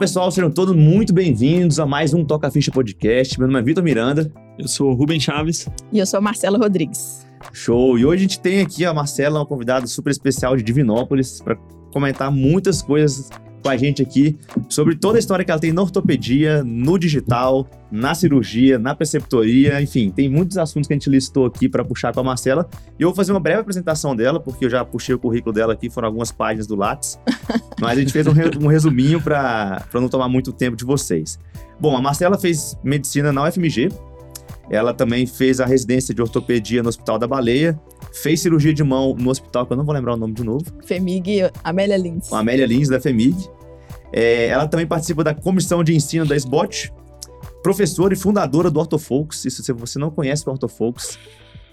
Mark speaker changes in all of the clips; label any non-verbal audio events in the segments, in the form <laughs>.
Speaker 1: pessoal, sejam todos muito bem-vindos a mais um Toca Ficha Podcast. Meu nome é Vitor Miranda.
Speaker 2: Eu sou o Rubem Chaves.
Speaker 3: E eu sou Marcela Rodrigues.
Speaker 1: Show! E hoje a gente tem aqui a Marcela, uma convidada super especial de Divinópolis, para comentar muitas coisas com a gente aqui sobre toda a história que ela tem na ortopedia, no digital, na cirurgia, na preceptoria, enfim, tem muitos assuntos que a gente listou aqui para puxar com a Marcela. E eu vou fazer uma breve apresentação dela, porque eu já puxei o currículo dela aqui, foram algumas páginas do Lattes. <laughs> mas a gente fez um, um resuminho para não tomar muito tempo de vocês. Bom, a Marcela fez medicina na UFMG, ela também fez a residência de ortopedia no Hospital da Baleia, fez cirurgia de mão no hospital, que eu não vou lembrar o nome de novo.
Speaker 3: FEMIG Amélia Lins.
Speaker 1: Amélia Lins, da FEMIG. É, ela também participa da comissão de ensino da SBOT, professora e fundadora do Ortofocus. Isso, se você não conhece o Ortofocus,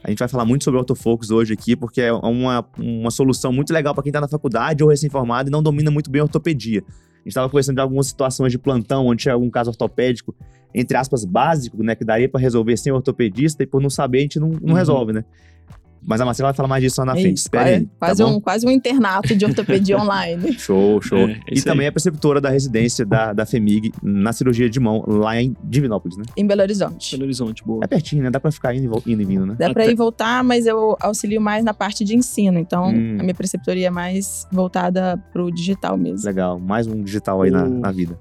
Speaker 1: a gente vai falar muito sobre o Ortofocus hoje aqui, porque é uma, uma solução muito legal para quem está na faculdade ou recém-formado e não domina muito bem a ortopedia. A gente estava conversando de algumas situações de plantão, onde tinha algum caso ortopédico, entre aspas, básico, né, que daria para resolver sem ortopedista, e por não saber, a gente não, não uhum. resolve, né? Mas a Marcela vai falar mais disso lá na Isso, frente. Espera aí.
Speaker 3: Quase,
Speaker 1: tá
Speaker 3: um, quase um internato de ortopedia <laughs> online.
Speaker 1: Show, show. É, e também aí. é preceptora da residência da, da FEMIG na cirurgia de mão, lá em Divinópolis, né?
Speaker 3: Em Belo Horizonte.
Speaker 2: Belo Horizonte, boa.
Speaker 1: É pertinho, né? Dá pra ficar indo, indo e vindo, né?
Speaker 3: Dá Até... pra ir voltar, mas eu auxilio mais na parte de ensino. Então, hum. a minha preceptoria é mais voltada pro digital mesmo.
Speaker 1: Legal. Mais um digital aí o... na, na vida.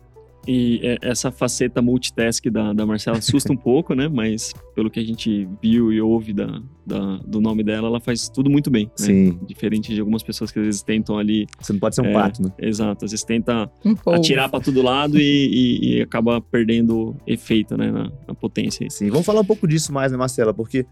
Speaker 2: E é, essa faceta multitask da, da Marcela assusta um pouco, né? Mas pelo que a gente viu e ouve da, da, do nome dela, ela faz tudo muito bem. Né?
Speaker 1: Sim.
Speaker 2: Diferente de algumas pessoas que às vezes tentam ali.
Speaker 1: Você não pode ser um é, pato, né?
Speaker 2: Exato. Às vezes tenta um atirar para todo lado e, e, e, acaba perdendo efeito, né? Na, na potência.
Speaker 1: Sim. Vamos falar um pouco disso mais, né, Marcela? Porque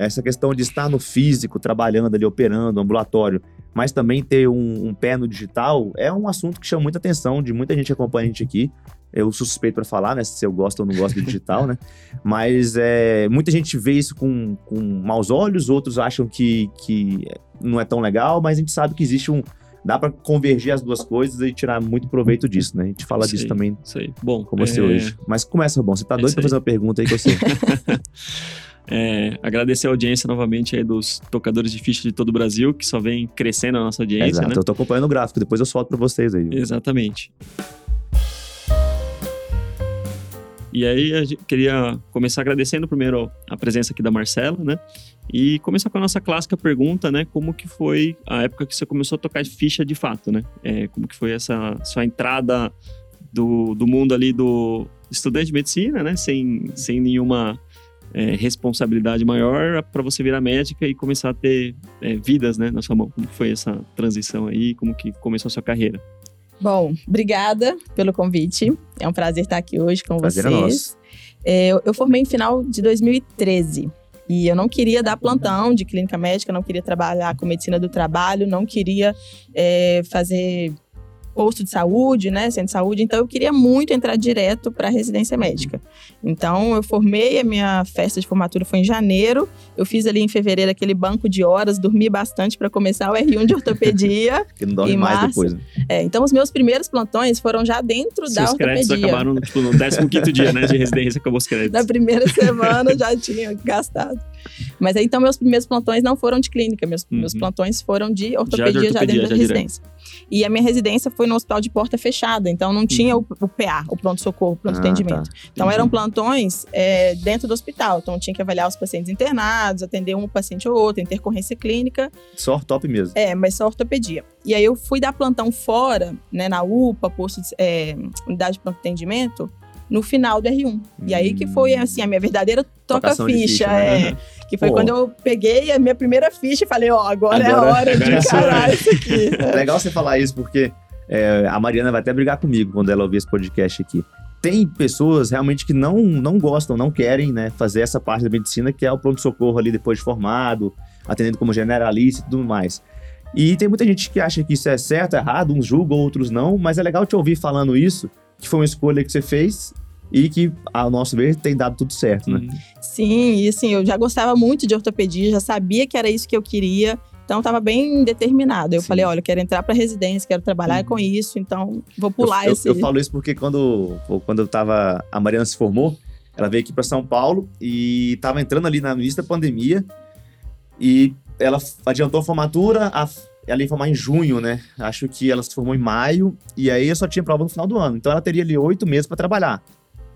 Speaker 1: essa questão de estar no físico, trabalhando ali, operando, ambulatório, mas também ter um, um, pé no digital, é um assunto que chama muita atenção de muita gente que acompanha a gente aqui. Eu sou suspeito para falar, né? Se eu gosto ou não gosto do digital, né? <laughs> Mas é, muita gente vê isso com, com maus olhos, outros acham que, que não é tão legal, mas a gente sabe que existe um. Dá para convergir as duas coisas e tirar muito proveito disso, né? A gente fala sei, disso também
Speaker 2: sei. Bom,
Speaker 1: com você é... hoje. Mas começa, bom. Você tá doido para fazer uma pergunta aí que eu sei. <laughs>
Speaker 2: É, agradecer a audiência novamente aí dos tocadores de ficha de todo o Brasil, que só vem crescendo a nossa audiência.
Speaker 1: Exato,
Speaker 2: né?
Speaker 1: eu tô acompanhando o gráfico, depois eu solto para vocês aí.
Speaker 2: Exatamente. E aí, eu queria começar agradecendo primeiro a presença aqui da Marcela, né? E começar com a nossa clássica pergunta, né? Como que foi a época que você começou a tocar ficha de fato, né? É, como que foi essa sua entrada do, do mundo ali do estudante de medicina, né? Sem, sem nenhuma é, responsabilidade maior para você virar médica e começar a ter é, vidas né, na sua mão. Como foi essa transição aí? Como que começou a sua carreira?
Speaker 3: Bom, obrigada pelo convite. É um prazer estar aqui hoje com prazer é vocês. É eu, eu formei em final de 2013. E eu não queria dar plantão de clínica médica, não queria trabalhar com medicina do trabalho, não queria é, fazer posto de saúde, né, centro de saúde, então eu queria muito entrar direto para a residência médica. Então eu formei, a minha festa de formatura foi em janeiro, eu fiz ali em fevereiro aquele banco de horas, dormi bastante para começar o R1 de ortopedia. <laughs>
Speaker 1: que não dorme mais depois. Né?
Speaker 3: É, então os meus primeiros plantões foram já dentro Seus da ortopedia.
Speaker 2: créditos acabaram tipo, no 15 dia, né, de residência, acabou os créditos.
Speaker 3: Na primeira semana já tinha gastado. Mas aí, então, meus primeiros plantões não foram de clínica, meus, uhum. meus plantões foram de ortopedia já, de ortopedia, já dentro já da residência. E a minha residência foi no hospital de porta fechada, então não tinha uhum. o, o, PA, o pronto-socorro, pronto-atendimento. Ah, tá. Então eram plantões é, dentro do hospital, então tinha que avaliar os pacientes internados, atender um paciente ou outro, intercorrência clínica.
Speaker 1: Só ortop mesmo?
Speaker 3: É, mas só ortopedia. E aí eu fui dar plantão fora, né, na UPA, posto de, é, unidade de pronto-atendimento, no final do R1. Hum. E aí que foi, hum. assim, a minha verdadeira toca-ficha. Né? É, <laughs> que foi Pô. quando eu peguei a minha primeira ficha e falei, ó, oh, agora, agora, é a hora de encarar isso aqui. <laughs>
Speaker 1: É legal você falar isso, porque é, a Mariana vai até brigar comigo quando ela ouvir esse podcast aqui. Tem pessoas realmente que não, não gostam, não querem né, fazer essa parte da medicina, que é o pronto-socorro ali depois de formado, atendendo como generalista e tudo mais. E tem muita gente que acha que isso é certo, errado, uns julgam, outros não, mas é legal te ouvir falando isso, que foi uma escolha que você fez e que, ao nosso ver, tem dado tudo certo, né?
Speaker 3: Sim, e assim, eu já gostava muito de ortopedia, já sabia que era isso que eu queria. Então, estava bem determinado. Eu Sim. falei, olha, eu quero entrar para residência, quero trabalhar com isso, então vou pular
Speaker 1: eu,
Speaker 3: esse...
Speaker 1: Eu, eu falo isso porque quando, quando eu tava... A Mariana se formou, ela veio aqui para São Paulo e estava entrando ali na início da pandemia e ela adiantou a formatura, a, ela ia formar em junho, né? Acho que ela se formou em maio, e aí eu só tinha prova no final do ano. Então ela teria ali oito meses para trabalhar.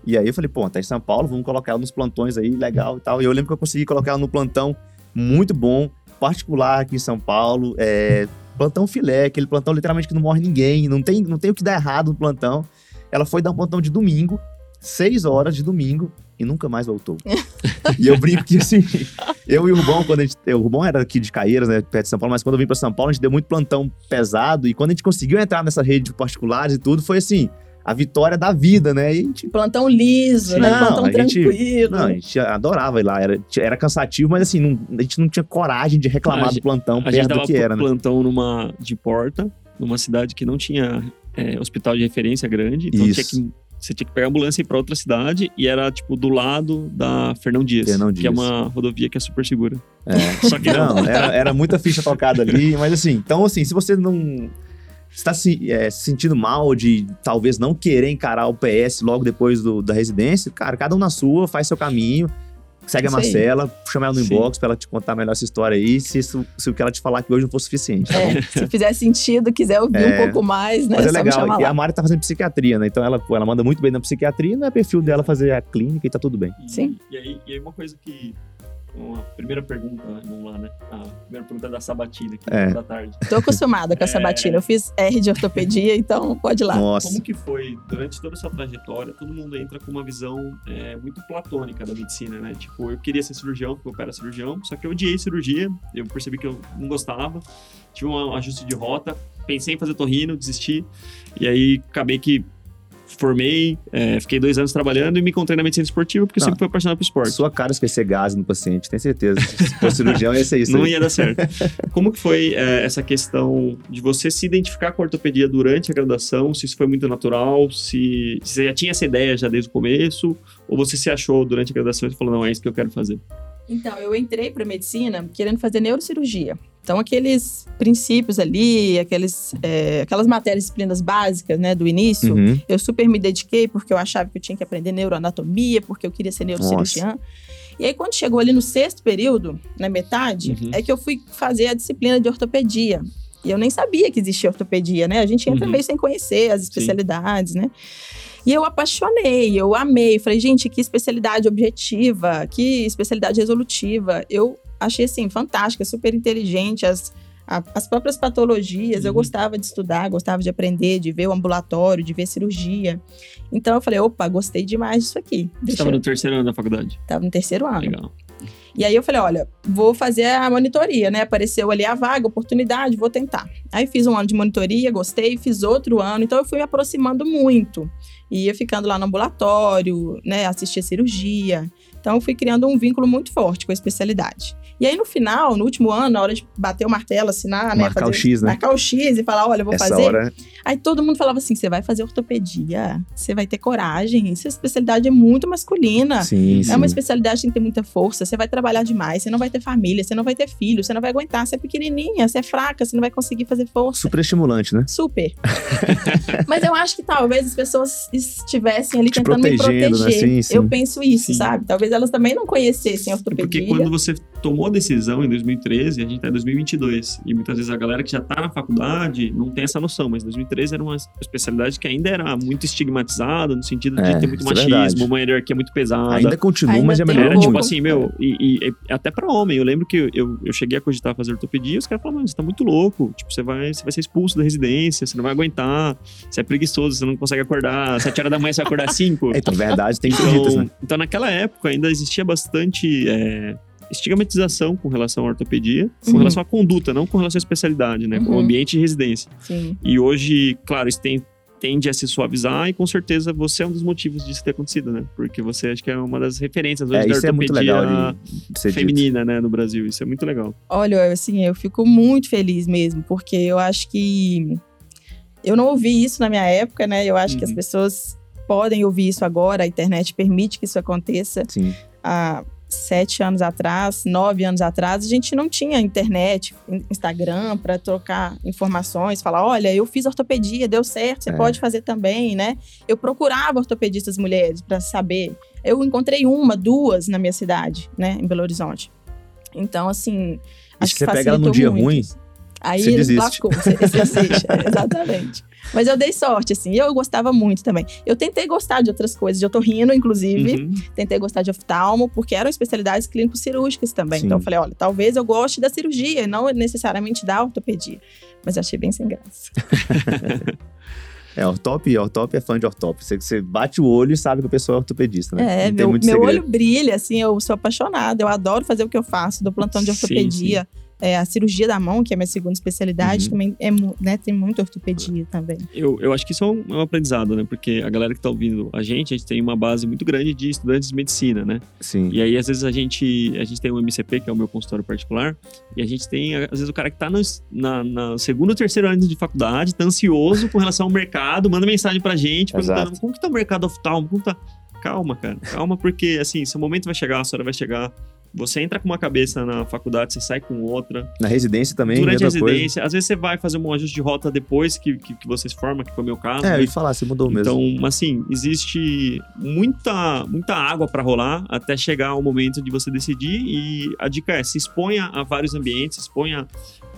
Speaker 1: E aí eu falei, pô, tá em São Paulo, vamos colocar ela nos plantões aí, legal e tal. E eu lembro que eu consegui colocar ela no plantão muito bom, particular aqui em São Paulo. É, plantão filé, aquele plantão literalmente que não morre ninguém, não tem, não tem o que dar errado no plantão. Ela foi dar um plantão de domingo, seis horas de domingo, e nunca mais voltou. <laughs> e eu brinco que assim, eu e o Rubão, quando a gente. O Rubão era aqui de Caeiras, né, perto de São Paulo, mas quando eu vim para São Paulo, a gente deu muito plantão pesado, e quando a gente conseguiu entrar nessa rede de particulares e tudo, foi assim a vitória da vida, né? E a gente...
Speaker 3: Plantão liso, né? Plantão tranquilo.
Speaker 1: Gente, não, a gente adorava ir lá. Era, era cansativo, mas assim, não, a gente não tinha coragem de reclamar do plantão perto do que era,
Speaker 2: né? plantão numa, de porta, numa cidade que não tinha é, hospital de referência grande. Então Isso. tinha que você tinha que pegar a ambulância e ir pra outra cidade e era, tipo, do lado da Fernão Dias, Fernão Dias. que é uma rodovia que é super segura.
Speaker 1: É. Só que não, era, era muita ficha tocada ali, mas assim, então assim, se você não está se, é, se sentindo mal de talvez não querer encarar o PS logo depois do, da residência, cara, cada um na sua, faz seu caminho. Segue Isso a Marcela, aí. chama ela no Sim. inbox pra ela te contar melhor essa história aí, se, isso, se o que ela te falar aqui hoje não for suficiente. Tá
Speaker 3: é, se fizer sentido, quiser ouvir é, um pouco mais, né?
Speaker 1: Mas é legal. E a Mari tá fazendo psiquiatria, né? Então ela, ela manda muito bem na psiquiatria, não é perfil dela fazer a clínica e tá tudo bem.
Speaker 3: Sim.
Speaker 2: E, e aí, e aí uma coisa que uma primeira pergunta, vamos lá, né? A primeira pergunta da sabatina aqui é. da tarde.
Speaker 3: Tô acostumada com a é. sabatina. Eu fiz R de ortopedia, <laughs> então pode ir lá.
Speaker 2: Nossa. Como que foi, durante toda a sua trajetória, todo mundo entra com uma visão é, muito platônica da medicina, né? Tipo, eu queria ser cirurgião, porque eu era cirurgião, só que eu odiei cirurgia, eu percebi que eu não gostava, tive um ajuste de rota, pensei em fazer torrino, desisti, e aí acabei que formei, é, fiquei dois anos trabalhando e me encontrei na medicina esportiva porque eu sempre fui apaixonado por esporte.
Speaker 1: Sua cara esquecer gás no paciente, tenho certeza. Se for cirurgião, ia ser isso.
Speaker 2: Não aí. ia dar certo. Como que foi é, essa questão de você se identificar com a ortopedia durante a graduação? Se isso foi muito natural? Se, se você já tinha essa ideia já desde o começo? Ou você se achou durante a graduação e falou, não, é isso que eu quero fazer?
Speaker 3: Então, eu entrei para medicina querendo fazer neurocirurgia. Então, aqueles princípios ali, aqueles, é, aquelas matérias disciplinas básicas né, do início, uhum. eu super me dediquei porque eu achava que eu tinha que aprender neuroanatomia, porque eu queria ser neurocirurgiã. Nossa. E aí, quando chegou ali no sexto período, na metade, uhum. é que eu fui fazer a disciplina de ortopedia. E eu nem sabia que existia ortopedia, né? A gente entra uhum. meio sem conhecer as especialidades, Sim. né? E eu apaixonei, eu amei. Falei, gente, que especialidade objetiva, que especialidade resolutiva. Eu achei, assim, fantástica, super inteligente. As, a, as próprias patologias, uhum. eu gostava de estudar, gostava de aprender, de ver o ambulatório, de ver cirurgia. Então eu falei, opa, gostei demais disso aqui.
Speaker 2: Você estava no terceiro ano da faculdade?
Speaker 3: Estava no terceiro ano.
Speaker 2: Legal.
Speaker 3: E aí eu falei, olha, vou fazer a monitoria, né? Apareceu ali a vaga, oportunidade, vou tentar. Aí fiz um ano de monitoria, gostei, fiz outro ano, então eu fui me aproximando muito. Ia ficando lá no ambulatório, né? Assistia cirurgia. Então eu fui criando um vínculo muito forte com a especialidade. E aí, no final, no último ano, na hora de bater o martelo, assinar,
Speaker 1: né? Marcar fazer, o X, né?
Speaker 3: Marcar o X e falar, olha, eu vou Essa fazer. Hora... Aí todo mundo falava assim: você vai fazer ortopedia, você vai ter coragem. Essa especialidade é muito masculina.
Speaker 1: Sim,
Speaker 3: é
Speaker 1: sim.
Speaker 3: uma especialidade que tem que ter muita força. Você vai trabalhar demais, você não vai ter família, você não vai ter filho, você não vai aguentar, você é pequenininha, você é fraca, você não vai conseguir fazer força.
Speaker 1: Super estimulante, né?
Speaker 3: Super. <laughs> Mas eu acho que talvez as pessoas estivessem ali
Speaker 1: Te
Speaker 3: tentando me
Speaker 1: né? proteger.
Speaker 3: Né?
Speaker 1: Sim, sim.
Speaker 3: Eu penso isso, sabe? Talvez elas também não conhecessem a ortopedia.
Speaker 2: Porque quando você tomou a decisão em 2013, a gente tá em 2022. E muitas vezes a galera que já tá na faculdade não tem essa noção, mas 2013 era uma especialidade que ainda era muito estigmatizada, no sentido de é, ter muito é machismo, é uma hierarquia muito pesada.
Speaker 1: Ainda continua,
Speaker 3: ainda
Speaker 1: mas é
Speaker 3: melhor.
Speaker 2: Era tipo assim, meu, e, e, e, até pra homem. Eu lembro que eu, eu cheguei a cogitar fazer ortopedia e os caras falaram, mano, você tá muito louco. Tipo, você vai, você vai ser expulso da residência, você não vai aguentar, você é preguiçoso, você não consegue acordar, sete horas da manhã você vai acordar cinco.
Speaker 1: É, <laughs> então, verdade, tem então, né?
Speaker 2: Então, naquela época ainda existia bastante. É, estigmatização com relação à ortopedia, com uhum. relação à conduta, não com relação à especialidade, né? Uhum. Com o ambiente de residência.
Speaker 3: Sim.
Speaker 2: E hoje, claro, isso tem, tende a se suavizar e com certeza você é um dos motivos disso ter acontecido, né? Porque você acho que é uma das referências hoje
Speaker 1: é,
Speaker 2: da ortopedia
Speaker 1: é
Speaker 2: feminina, né, no Brasil. Isso é muito legal.
Speaker 3: Olha, assim, eu fico muito feliz mesmo, porque eu acho que eu não ouvi isso na minha época, né? Eu acho uhum. que as uhum. pessoas podem ouvir isso agora, a internet permite que isso aconteça.
Speaker 1: Sim.
Speaker 3: Ah, sete anos atrás, nove anos atrás, a gente não tinha internet, Instagram para trocar informações, falar, olha, eu fiz ortopedia, deu certo, você é. pode fazer também, né? Eu procurava ortopedistas mulheres para saber. Eu encontrei uma, duas na minha cidade, né, em Belo Horizonte. Então, assim,
Speaker 1: acho que você pega ela no dia
Speaker 3: muito.
Speaker 1: ruim,
Speaker 3: Aí ele
Speaker 1: desiste.
Speaker 3: emplacou. Você, você desiste, é, <laughs> exatamente. Mas eu dei sorte, assim. Eu gostava muito também. Eu tentei gostar de outras coisas, de otorrino, inclusive.
Speaker 2: Uhum.
Speaker 3: Tentei gostar de oftalmo, porque eram especialidades clínico-cirúrgicas também.
Speaker 1: Sim.
Speaker 3: Então eu falei, olha, talvez eu goste da cirurgia, e não necessariamente da ortopedia. Mas eu achei bem sem graça. <laughs>
Speaker 1: É, ortop, ortop é fã de ortop. Você, você bate o olho e sabe que a pessoa é ortopedista, né?
Speaker 3: É,
Speaker 1: Não
Speaker 3: meu, meu olho brilha, assim, eu sou apaixonada. Eu adoro fazer o que eu faço, do plantão de
Speaker 2: Sim,
Speaker 3: ortopedia. É, a cirurgia da mão, que é a minha segunda especialidade,
Speaker 1: Uhum.
Speaker 3: também é, né, tem muita ortopedia também.
Speaker 2: Eu, eu acho que isso é um, é um aprendizado, né? Porque a galera que tá ouvindo a gente, a gente tem uma base muito grande de estudantes de medicina, né?
Speaker 1: Sim.
Speaker 2: E aí, às vezes, a gente, a gente tem um MCP, que é o meu consultório particular, e a gente tem, às vezes, o cara que tá no, na, na segundo ou terceiro ano de faculdade, tá ansioso com relação ao mercado, manda mensagem pra gente,
Speaker 1: Exato.
Speaker 2: perguntando como que tá o mercado oftalmo, como tá... Calma, cara, calma, porque, assim, seu momento vai chegar, a sua hora vai chegar, você entra com uma cabeça na faculdade, você sai com outra,
Speaker 1: Na residência também,
Speaker 2: durante a
Speaker 1: mesma coisa.
Speaker 2: residência, às vezes você vai fazer um ajuste de rota depois que, que, que você se forma, que foi o meu caso,
Speaker 1: É, eu ia falar, você mudou mesmo.
Speaker 2: Então, assim, existe muita, muita água para rolar até chegar o momento de você decidir. E a dica é: se exponha a vários ambientes, se exponha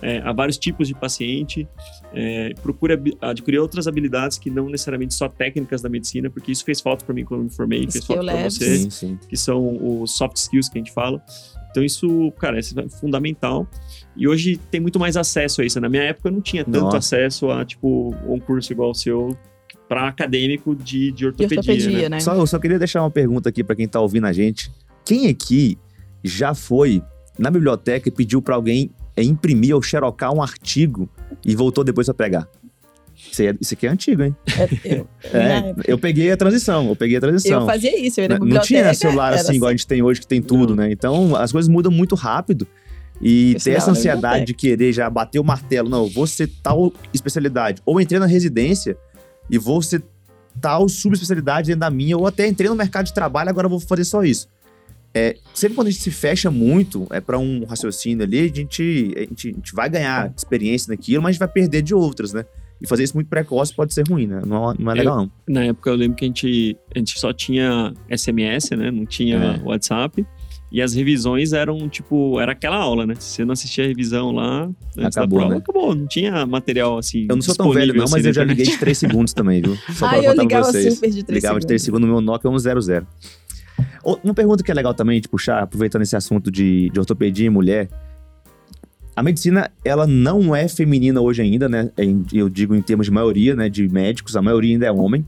Speaker 2: é, a vários tipos de paciente, é, procure adquirir outras habilidades que não necessariamente só técnicas da medicina, porque isso fez falta para mim quando eu me formei, fez falta para você,
Speaker 1: sim, sim.
Speaker 2: que são os soft skills que a gente fala. Então, isso, cara, isso é fundamental. E hoje tem muito mais acesso a isso. Na minha época, eu não tinha tanto
Speaker 1: Nossa.
Speaker 2: acesso a, tipo, um curso igual o seu para acadêmico de, de
Speaker 3: De
Speaker 2: ortopedia,
Speaker 3: ortopedia,
Speaker 2: né?
Speaker 3: né?
Speaker 1: Só, eu só queria deixar uma pergunta aqui pra quem tá ouvindo a gente. Quem aqui já foi na biblioteca e pediu pra alguém é, imprimir ou xerocar um artigo e voltou depois pra pegar? Isso, é- isso aqui é antigo, hein?
Speaker 3: É, eu,
Speaker 1: É,
Speaker 3: época,
Speaker 1: eu peguei a transição, eu peguei a transição.
Speaker 3: eu fazia isso, eu ia na
Speaker 1: Não
Speaker 3: biblioteca.
Speaker 1: tinha celular
Speaker 3: era
Speaker 1: assim, igual a gente tem hoje, que tem tudo,
Speaker 2: Não.
Speaker 1: né? Então, as coisas mudam muito rápido. E
Speaker 3: Eu
Speaker 1: ter essa
Speaker 3: na
Speaker 1: ansiedade de querer já bater o martelo, não, eu vou ser tal especialidade. Ou entrei na residência e vou ser tal subespecialidade dentro da minha, ou até entrei no mercado de trabalho, agora eu vou fazer só isso. É, sempre quando a gente se fecha muito é para um raciocínio ali, a gente, a, gente, a gente vai ganhar experiência naquilo, mas a gente vai perder de outras, né? E fazer isso muito precoce pode ser ruim, né? Não, não é legal, não.
Speaker 2: Na época eu lembro que a gente, a gente só tinha SMS, né? Não tinha
Speaker 1: É.
Speaker 2: WhatsApp. E as revisões eram, tipo, era aquela aula, né? Se você não assistia a revisão lá, antes
Speaker 1: Acabou,
Speaker 2: da prova,
Speaker 1: né?
Speaker 2: acabou. Não tinha material assim.
Speaker 1: Eu não sou tão velho, não, mas
Speaker 2: assim,
Speaker 1: eu já liguei de 3 segundos também, viu? <laughs> Só
Speaker 3: Ah,
Speaker 1: pra
Speaker 3: eu
Speaker 1: contar pra
Speaker 3: ligava
Speaker 1: vocês.
Speaker 3: super de 3
Speaker 1: Ligava de 3 segundos no meu Nokia 100. Uma pergunta que é legal também de puxar, aproveitando esse assunto de, de ortopedia e mulher. A medicina, ela não é feminina hoje ainda, né? Eu digo em termos de maioria, né? De médicos, a maioria ainda é homem.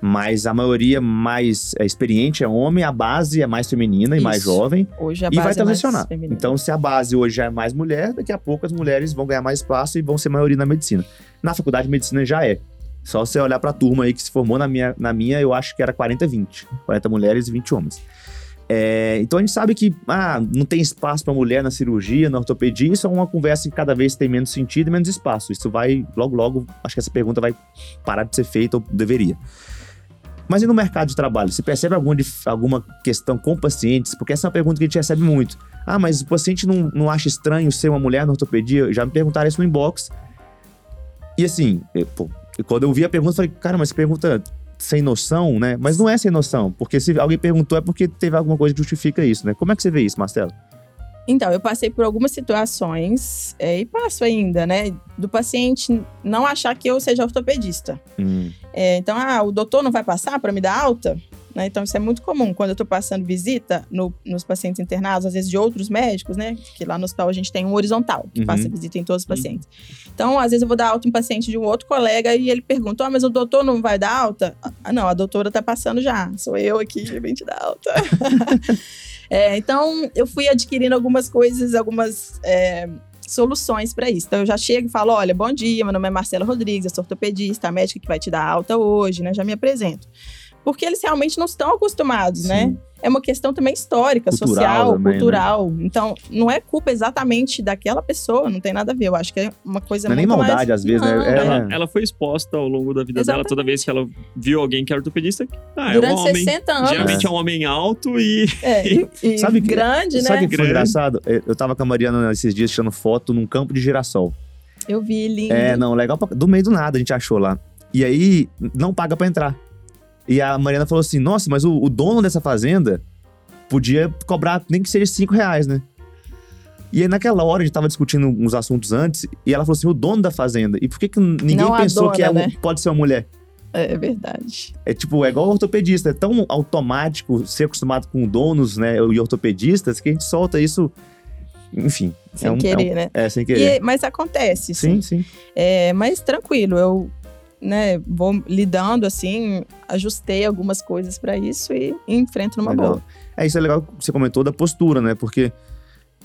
Speaker 1: Mas a maioria mais é, experiente é homem, a base é mais feminina e mais
Speaker 3: Isso.
Speaker 1: jovem.
Speaker 3: Hoje a
Speaker 1: e vai
Speaker 3: base é mais
Speaker 1: transicionar.
Speaker 3: feminina.
Speaker 1: então, se a base hoje já é mais mulher, daqui a pouco as mulheres vão ganhar mais espaço e vão ser maioria na medicina. Na faculdade de medicina já é. Só você olhar pra turma aí que se formou na minha, na minha eu acho que era 40-20. 40 mulheres e 20 homens. É, então a gente sabe que ah, não tem espaço para mulher na cirurgia, na ortopedia, isso é uma conversa que cada vez tem menos sentido e menos espaço. Isso vai, logo, logo, acho que essa pergunta vai parar de ser feita ou deveria. Mas e no mercado de trabalho? Você percebe alguma, alguma questão com pacientes? Porque essa é uma pergunta que a gente recebe muito. Ah, mas o paciente não, não acha estranho ser uma mulher na ortopedia? Já me perguntaram isso no inbox. E assim, eu, pô, quando eu vi a pergunta, eu falei, cara, mas pergunta sem noção, né? Mas não é sem noção, porque se alguém perguntou é porque teve alguma coisa que justifica isso, né? Como é que você vê isso, Marcelo?
Speaker 3: Então, eu passei por algumas situações, é, e passo ainda, né? Do paciente não achar que eu seja ortopedista.
Speaker 1: Hum,
Speaker 3: É, então, ah, o doutor não vai passar para me dar alta? Né? Então, isso é muito comum. Quando eu estou passando visita no- nos pacientes internados, às vezes de outros médicos, né? Que lá no hospital a gente tem um horizontal, que
Speaker 1: Uhum.
Speaker 3: passa visita em todos os pacientes. Então, às vezes eu vou dar alta em paciente de um outro colega e ele pergunta, ah, mas o doutor não vai dar alta? Ah, não, a doutora tá passando já. Sou eu aqui, vim te dar alta. <laughs> É, então, eu fui adquirindo algumas coisas, algumas é, soluções para isso. Então, eu já chego e falo: olha, bom dia, meu nome é Marcela Rodrigues, eu sou ortopedista, a médica que vai te dar alta hoje, né? Já me apresento. Porque eles realmente não estão acostumados, né?
Speaker 1: sim.
Speaker 3: É uma questão também histórica,
Speaker 1: Cultural
Speaker 3: social,
Speaker 1: também, né?
Speaker 3: cultural. Então, não é culpa exatamente daquela pessoa, não tem nada a ver. Eu acho que é uma coisa
Speaker 1: Não é nem
Speaker 3: muito
Speaker 1: maldade,
Speaker 3: mais...
Speaker 1: às vezes, né?
Speaker 3: Não,
Speaker 1: É-
Speaker 2: Ela, ela foi exposta ao longo da vida dela, toda vez que ela viu alguém que é ortopedista, ah, é um
Speaker 3: Durante
Speaker 2: homem.
Speaker 3: 60 anos.
Speaker 2: Geralmente é um homem alto e.
Speaker 3: É, <laughs> e, e
Speaker 1: Sabe que-
Speaker 3: grande,
Speaker 1: Sabe
Speaker 3: né?
Speaker 1: o que foi
Speaker 2: Grande.
Speaker 1: engraçado? Eu eu tava com a Mariana esses dias tirando foto num campo de girassol.
Speaker 3: Eu vi, lindo.
Speaker 1: É, não, legal pra... Do meio do nada a gente achou lá. E aí, não paga pra entrar. E a Mariana falou assim, nossa, mas o, o dono dessa fazenda podia cobrar nem que seja cinco reais, né? E aí, naquela hora, a gente tava discutindo uns assuntos antes, e ela falou assim: o dono da fazenda. E por que, que ninguém
Speaker 3: Não
Speaker 1: pensou
Speaker 3: dona,
Speaker 1: que é um-
Speaker 3: né?
Speaker 1: pode ser uma mulher?
Speaker 3: É verdade.
Speaker 1: É tipo, é igual ortopedista, é tão automático ser acostumado com donos, né, e ortopedistas, que a gente solta isso, enfim.
Speaker 3: Sem
Speaker 1: é um,
Speaker 3: querer,
Speaker 1: é um-
Speaker 3: né?
Speaker 1: É, sem querer.
Speaker 3: E- mas acontece,
Speaker 1: sim, sim.
Speaker 3: É, mas tranquilo, eu né, vou lidando assim, ajustei algumas coisas para isso e enfrento numa
Speaker 1: Legal.
Speaker 3: boa.
Speaker 1: É, isso é legal que você comentou da postura, né? Porque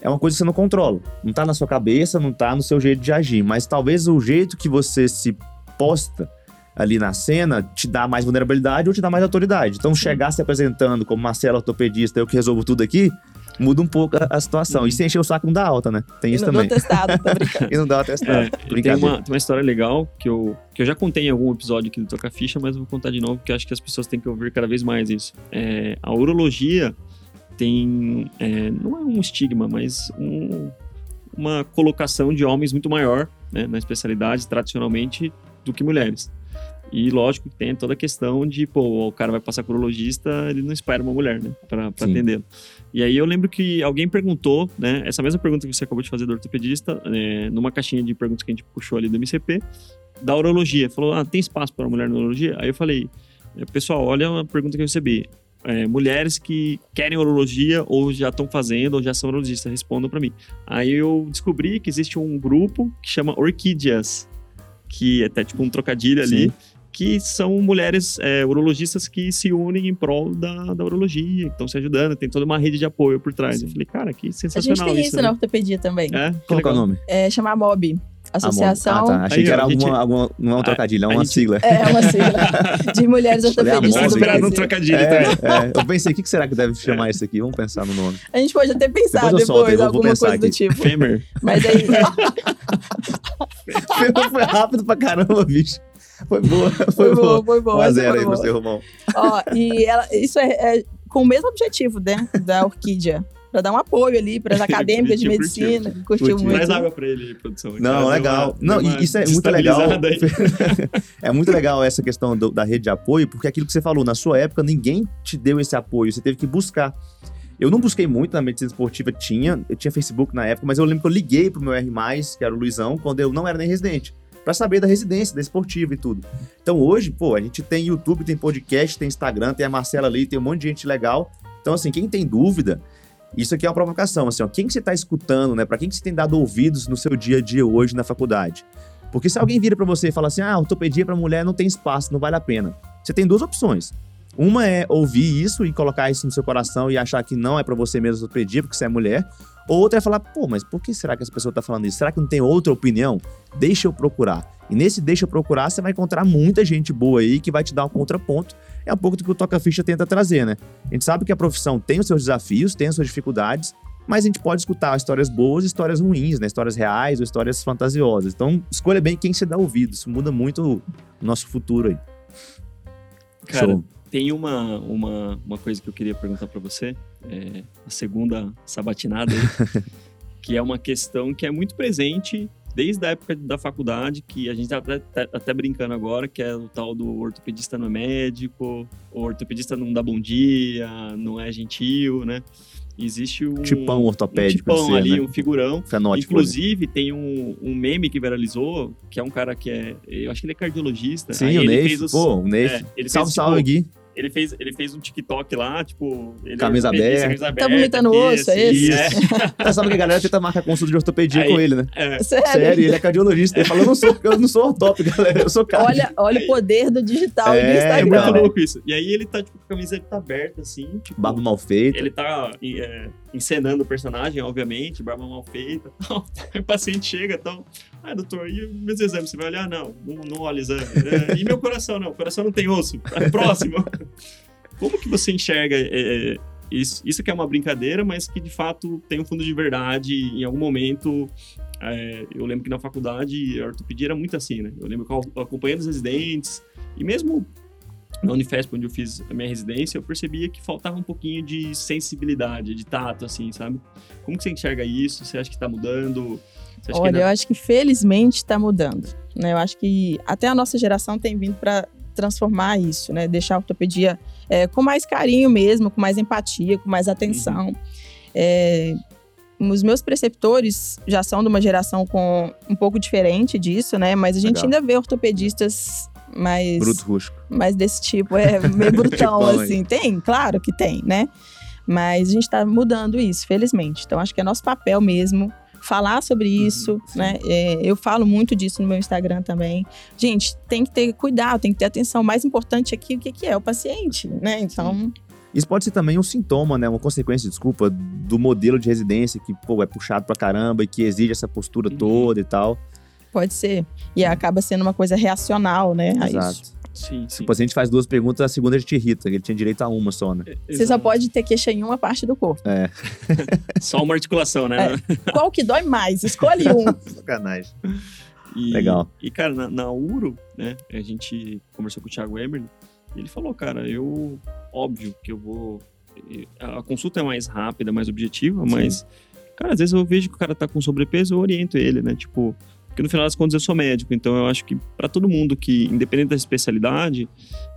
Speaker 1: é uma coisa que você não controla. Não tá na sua cabeça, não tá no seu jeito de agir. Mas talvez o jeito que você se posta ali na cena te dá mais vulnerabilidade ou te dá mais autoridade. Então, chegar se apresentando como Marcelo ortopedista, eu que resolvo tudo aqui, muda um pouco a, a situação. E se encher o saco não dá alta, né? Tem
Speaker 3: E
Speaker 1: isso também.
Speaker 3: testado. <laughs>
Speaker 1: E não dá uma testada.
Speaker 2: É, tem uma, tem uma história legal que eu, que eu já contei em algum episódio aqui do Toca Ficha, mas eu vou contar de novo, porque acho que as pessoas têm que ouvir cada vez mais isso. É, a urologia tem. é, não é um estigma, mas um- uma colocação de homens muito maior né, na especialidade, tradicionalmente, do que mulheres. E lógico que tem toda a questão de, pô, o cara vai passar por urologista, ele não espera uma mulher, né, pra, pra atendê-lo. E aí eu lembro que alguém perguntou, né, essa mesma pergunta que você acabou de fazer do ortopedista, é, numa caixinha de perguntas que a gente puxou ali do MCP, da urologia. Falou, ah, tem espaço para mulher na urologia? Aí eu falei, "É, pessoal, olha uma pergunta que eu recebi. É, mulheres que querem urologia ou já estão fazendo ou já são urologistas, respondam para mim. Aí eu descobri que existe um grupo que chama Orquídeas, que é até tipo um trocadilho ali,
Speaker 1: Sim.
Speaker 2: Que são mulheres é, urologistas que se unem em prol da, da urologia, que estão se ajudando, tem toda uma rede de apoio por trás.
Speaker 1: Sim.
Speaker 2: Eu falei, cara, que
Speaker 3: A gente
Speaker 2: sensacional
Speaker 3: tem
Speaker 2: isso,
Speaker 3: isso
Speaker 2: né?
Speaker 3: na ortopedia também.
Speaker 2: É,
Speaker 1: Qual que é o nome?
Speaker 3: É chamar MOB. Associação.
Speaker 1: Ah, tá. Achei
Speaker 2: Aí,
Speaker 1: que era
Speaker 2: gente-
Speaker 1: alguma, alguma. Não é um trocadilho, é uma
Speaker 2: gente-
Speaker 1: sigla.
Speaker 3: É uma sigla <laughs> de mulheres
Speaker 1: Falei,
Speaker 3: ortopedistas do
Speaker 2: esperando um trocadilho
Speaker 1: É,
Speaker 2: também.
Speaker 1: é. Eu pensei, o que que será que deve chamar isso aqui? Vamos pensar no nome.
Speaker 3: A gente pode até pensar
Speaker 1: Depois eu
Speaker 3: depois,
Speaker 1: solto eu
Speaker 3: alguma
Speaker 1: pensar
Speaker 3: coisa do
Speaker 1: aqui.
Speaker 3: tipo.
Speaker 2: Femer.
Speaker 3: Mas aí, é, <laughs>
Speaker 1: Foi rápido pra caramba, bicho. Foi boa, <laughs> foi,
Speaker 3: foi
Speaker 1: boa.
Speaker 3: boa, foi boa.
Speaker 1: 1 a
Speaker 3: essa
Speaker 1: 0
Speaker 3: foi
Speaker 1: aí pro
Speaker 3: boa.
Speaker 1: seu Romão.
Speaker 3: Ó, e ela, isso é, é com o mesmo objetivo, né? Da Orquídea. Pra dar um apoio ali para as <laughs> acadêmicas de
Speaker 2: curtiu.
Speaker 3: medicina. Curtiu
Speaker 1: Curtiu.
Speaker 3: muito.
Speaker 2: Traz água pra ele aí, produção.
Speaker 1: Não, legal.
Speaker 2: uma-
Speaker 1: Não, isso é muito legal. <laughs> é muito legal essa questão do- da rede de apoio, porque é aquilo que você falou, na sua época ninguém te deu esse apoio, você teve que buscar. Eu não busquei muito na medicina esportiva, tinha, eu tinha Facebook na época, mas eu lembro que eu liguei pro meu R+, que era o Luizão, quando eu não era nem residente, Pra saber da residência, da esportiva e tudo. Então hoje, pô, a gente tem YouTube, tem podcast, tem Instagram, tem a Marcela ali, tem um monte de gente legal. Então assim, quem tem dúvida, isso aqui é uma provocação, assim, ó, quem que você tá escutando, né? Pra quem que você tem dado ouvidos no seu dia a dia hoje na faculdade? Porque se alguém vira pra você e fala assim, ah, ortopedia pra mulher não tem espaço, não vale a pena. Você tem duas opções. Uma é ouvir isso e colocar isso no seu coração e achar que não é pra você mesmo ortopedia, porque você é mulher. Ou outra é falar, pô, mas por que será que essa pessoa tá falando isso? Será que não tem outra opinião? Deixa eu procurar. E nesse deixa eu procurar, você vai encontrar muita gente boa aí que vai te dar um contraponto. É um pouco do que o Toca Ficha tenta trazer, né? A gente sabe que a profissão tem os seus desafios, tem as suas dificuldades, mas a gente pode escutar histórias boas e histórias ruins, né? Histórias reais ou histórias fantasiosas. Então, escolha bem quem você dá ouvido. Isso muda muito o nosso futuro aí.
Speaker 2: Cara,
Speaker 1: Show.
Speaker 2: Tem uma, uma, uma coisa que eu queria perguntar pra você, é, a segunda sabatinada aí, <laughs> que é uma questão que é muito presente desde a época da faculdade, que a gente tá até, até- até brincando agora, que é o tal do ortopedista não é médico, o ortopedista não dá bom dia, não é gentil, né? Existe um
Speaker 1: Tipão
Speaker 2: um
Speaker 1: ortopédico.
Speaker 2: tipão
Speaker 1: de ser,
Speaker 2: ali,
Speaker 1: né?
Speaker 2: um figurão.
Speaker 1: Fenótipo. ali.
Speaker 2: Inclusive, tem um, um meme que viralizou, que é um cara que é. Eu acho que ele é cardiologista.
Speaker 1: Sim,
Speaker 2: Aí
Speaker 1: o Neif.
Speaker 2: os-
Speaker 1: Pô, o Neif.
Speaker 2: é,
Speaker 1: salve,
Speaker 2: fez,
Speaker 1: salve,
Speaker 2: tipo,
Speaker 1: Gui.
Speaker 2: Ele fez, ele fez um TikTok lá, tipo. Ele
Speaker 1: Camisa aberta.
Speaker 2: camisa
Speaker 3: Tá
Speaker 2: aberta
Speaker 3: vomitando
Speaker 2: aqui,
Speaker 3: osso, é
Speaker 2: assim,
Speaker 3: esse? <laughs>
Speaker 1: Você sabe que a galera tenta marcar consulta de ortopedia
Speaker 2: Aí-
Speaker 1: com ele, né?
Speaker 2: É, é.
Speaker 3: Sério.
Speaker 1: Sério, ele é cardiologista. Ele falou, eu não sou, eu não sou ortope, galera. Eu sou cardio.
Speaker 3: Olha, olha o poder do digital e do
Speaker 1: É,
Speaker 2: É
Speaker 3: Instagram.
Speaker 2: muito
Speaker 1: cara.
Speaker 2: louco isso. E aí ele tá, tipo, com a camiseta aberta, assim, tipo.
Speaker 1: Barba mal feita.
Speaker 2: Ele tá é, encenando o personagem, obviamente, barba mal feita <laughs> o paciente chega tal. Ah, doutor, e meus exames? Você vai olhar? Não, não, não olha exame. É, e meu coração? Não, o coração não tem osso. É próximo. <laughs> Como que você enxerga é, isso? Isso que é uma brincadeira, mas que de fato tem um fundo de verdade. Em algum momento, é, eu lembro que na faculdade a ortopedia era muito assim, né? Eu lembro que eu acompanhando os residentes, e mesmo na Unifesp, onde eu fiz a minha residência, eu percebia que faltava um pouquinho de sensibilidade, de tato, assim, sabe? Como que você enxerga isso? Você acha que tá mudando?
Speaker 3: Olha,
Speaker 2: que
Speaker 3: eu
Speaker 2: ainda...
Speaker 3: acho que felizmente está mudando. Né? Eu acho que até a nossa geração tem vindo para transformar isso, né? Deixar a ortopedia é, com mais carinho mesmo, com mais empatia, com mais atenção.
Speaker 2: Uhum.
Speaker 3: É, os meus preceptores já são de uma geração com um pouco diferente disso, né? Mas a gente
Speaker 1: Legal.
Speaker 3: ainda vê ortopedistas mais
Speaker 1: Bruto rústico.
Speaker 3: mais desse tipo, é meio <laughs> brutão
Speaker 1: Tipão,
Speaker 3: assim. Tem, claro que tem, né? Mas a gente tá mudando isso, felizmente. Então acho que é nosso papel mesmo falar sobre isso,
Speaker 1: sim.
Speaker 3: né? É, eu falo muito disso no meu Instagram também. Gente, tem que ter cuidado, tem que ter atenção. O mais importante aqui, o que, que é? O paciente, né? Então,
Speaker 1: Isso pode ser também um sintoma, né? Uma consequência, desculpa, do modelo de residência que, pô, é puxado pra caramba e que exige essa postura
Speaker 2: Uhum.
Speaker 1: toda e tal.
Speaker 3: Pode ser. E acaba sendo uma coisa reacional, né?
Speaker 1: Exato.
Speaker 2: Sim,
Speaker 1: Se
Speaker 2: sim.
Speaker 1: o paciente faz duas perguntas, a segunda a gente irrita, que ele tinha direito a uma só, né?
Speaker 3: Você só pode ter queixa em uma parte do corpo. <laughs>
Speaker 2: Só uma articulação, né?
Speaker 3: Qual que dói mais? Escolhe um. <laughs>
Speaker 1: Sacanagem.
Speaker 2: E,
Speaker 1: Legal.
Speaker 2: E, cara, na, na URO, né, a gente conversou com o Thiago Emerly, e ele falou, cara, eu, óbvio que eu vou... A a consulta é mais rápida, mais objetiva, mas, cara, às vezes eu vejo que o cara tá com sobrepeso, eu oriento ele, né, tipo... Porque no final das contas eu sou médico, então eu acho que para todo mundo que, independente da especialidade,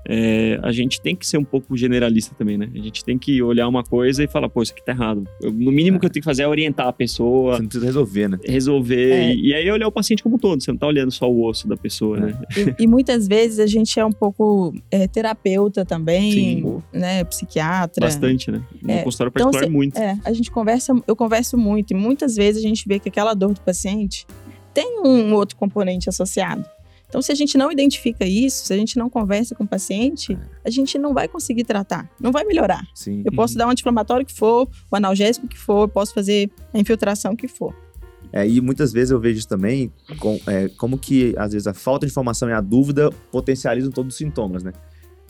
Speaker 2: é, a gente tem que ser um pouco generalista também, né? A gente tem que olhar uma coisa e falar, pô, isso aqui tá errado. Eu- no mínimo que eu tenho que fazer é orientar a pessoa,
Speaker 1: Você não precisa resolver, né?
Speaker 2: resolver.
Speaker 3: É.
Speaker 2: E, e aí olhar o paciente como um todo, você não tá olhando só o osso da pessoa,
Speaker 1: É.
Speaker 2: né?
Speaker 3: E, e muitas vezes a gente é um pouco é, terapeuta também,
Speaker 2: Sim.
Speaker 3: né? Psiquiatra.
Speaker 2: Bastante, né? No
Speaker 3: É,
Speaker 2: consultório
Speaker 3: então
Speaker 2: particular,
Speaker 3: cê-
Speaker 2: muito.
Speaker 3: É, a gente conversa, eu converso muito, e muitas vezes a gente vê que aquela dor do paciente tem um outro componente associado. Então, se a gente não identifica isso, se a gente não conversa com o paciente, a gente não vai conseguir tratar, não vai melhorar.
Speaker 1: Sim.
Speaker 3: Eu posso dar um anti-inflamatório que for, o analgésico que for, eu posso fazer a infiltração que for.
Speaker 1: É, e muitas vezes eu vejo isso também, com- é, como que às vezes a falta de informação e a dúvida potencializam todos os sintomas, né?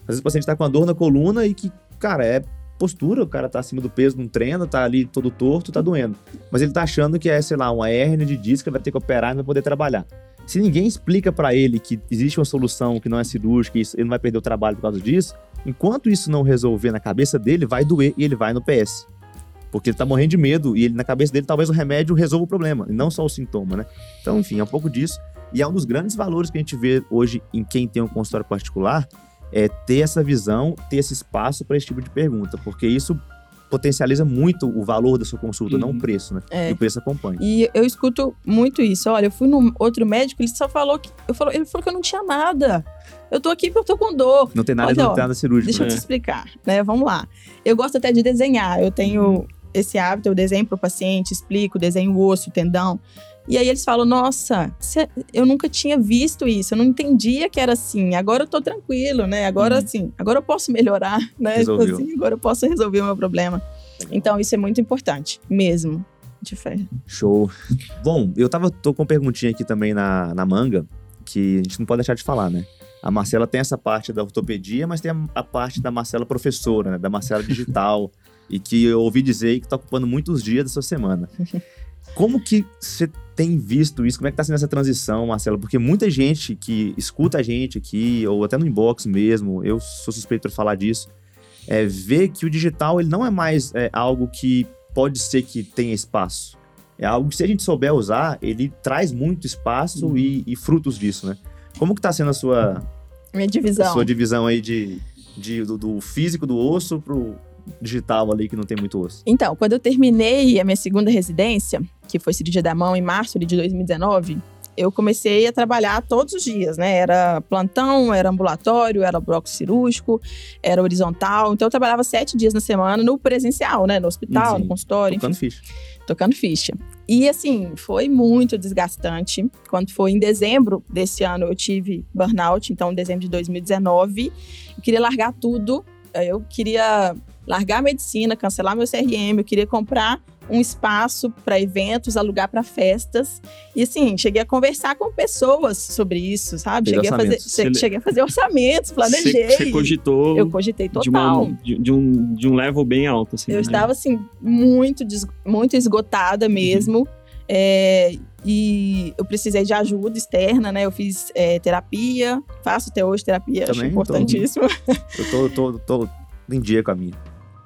Speaker 1: Às vezes o paciente tá com uma dor na coluna e que, cara, é postura, o cara tá acima do peso, não treina, tá ali todo torto, tá doendo. Mas ele tá achando que é, sei lá, uma hérnia de disco, ele vai ter que operar e não vai poder trabalhar. Se ninguém explica pra ele que existe uma solução que não é cirúrgica, e ele não vai perder o trabalho por causa disso, enquanto isso não resolver na cabeça dele, vai doer e ele vai no PS. Porque ele tá morrendo de medo e ele, na cabeça dele, talvez o remédio resolva o problema, e não só o sintoma, né? Então, enfim, é um pouco disso. E é um dos grandes valores que a gente vê hoje em quem tem um consultório particular, é ter essa visão, ter esse espaço para esse tipo de pergunta, porque isso potencializa muito o valor da sua consulta, não o
Speaker 2: Uhum.
Speaker 1: preço, né?
Speaker 3: É.
Speaker 1: E o preço acompanha.
Speaker 3: E eu escuto muito isso. Olha, eu fui num outro médico, ele só falou que. Eu falo, ele falou que eu não tinha nada. Eu tô aqui porque eu tô com dor.
Speaker 1: Não tem nada,
Speaker 3: Olha,
Speaker 1: não tem nada cirúrgico.
Speaker 3: Deixa eu
Speaker 1: né?
Speaker 3: te explicar, né? Vamos lá. Eu gosto até de desenhar. Eu tenho esse hábito, eu desenho pro paciente, explico, desenho o osso, o tendão. E aí eles falam: Nossa, eu nunca tinha visto isso, eu não entendia que era assim. Agora eu tô tranquilo, né? Agora
Speaker 1: Uhum.
Speaker 3: assim, agora eu posso melhorar, <laughs> né? Tipo
Speaker 1: Resolveu.
Speaker 3: assim, agora eu posso resolver o meu problema. Então isso é muito importante, mesmo. De fé.
Speaker 1: Show. Bom, eu tava, tô com uma perguntinha aqui também na, na manga, que a gente não pode deixar de falar, né? A Marcela tem essa parte da ortopedia, mas tem a, a parte da Marcela professora, né? Da Marcela digital, <laughs> e que eu ouvi dizer que tá ocupando muitos dias da sua semana. Como que você tem visto isso? Como é que tá sendo essa transição, Marcela? Porque muita gente que escuta a gente aqui, ou até no inbox mesmo, eu sou suspeito para falar disso, é, vê que o digital ele não é mais é, algo que pode ser que tenha espaço. É algo que se a gente souber usar, ele traz muito espaço
Speaker 2: Uhum.
Speaker 1: e, e frutos disso, né? Como que tá sendo a sua,
Speaker 3: Minha divisão.
Speaker 1: sua divisão aí de, de- do, do físico do osso pro digital ali que não tem muito osso?
Speaker 3: Então, quando eu terminei a minha segunda residência, que foi cirurgia da mão em março de 2019, eu comecei a trabalhar todos os dias, né? Era plantão, era ambulatório, era bloco cirúrgico, era horizontal. Então, eu trabalhava sete dias na semana no presencial, né? No hospital,
Speaker 1: Sim.
Speaker 3: no consultório, enfim,
Speaker 1: Tocando ficha.
Speaker 3: tocando ficha. E assim, foi muito desgastante. Quando foi em dezembro desse ano, eu tive burnout, então em dezembro de 2019, eu queria largar tudo. Eu queria largar a medicina, cancelar meu CRM, eu queria comprar um espaço para eventos, alugar para festas. E assim, cheguei a conversar com pessoas sobre isso, sabe? Cheguei a, fazer,
Speaker 1: orçamentos.
Speaker 3: che- cheguei a fazer orçamentos, <laughs> planejei.
Speaker 2: Você, cogitou
Speaker 3: Eu cogitei
Speaker 2: de,
Speaker 3: total.
Speaker 2: uma, de, de um, de um level bem alto, assim.
Speaker 3: Eu
Speaker 2: né?
Speaker 3: estava, assim, muito, muito esgotada mesmo. É, e eu precisei de ajuda externa, né? Eu fiz é, terapia, faço até hoje terapia, acho
Speaker 1: Também,
Speaker 3: importantíssimo.
Speaker 1: Eu tô, tô, tô em dia com a minha.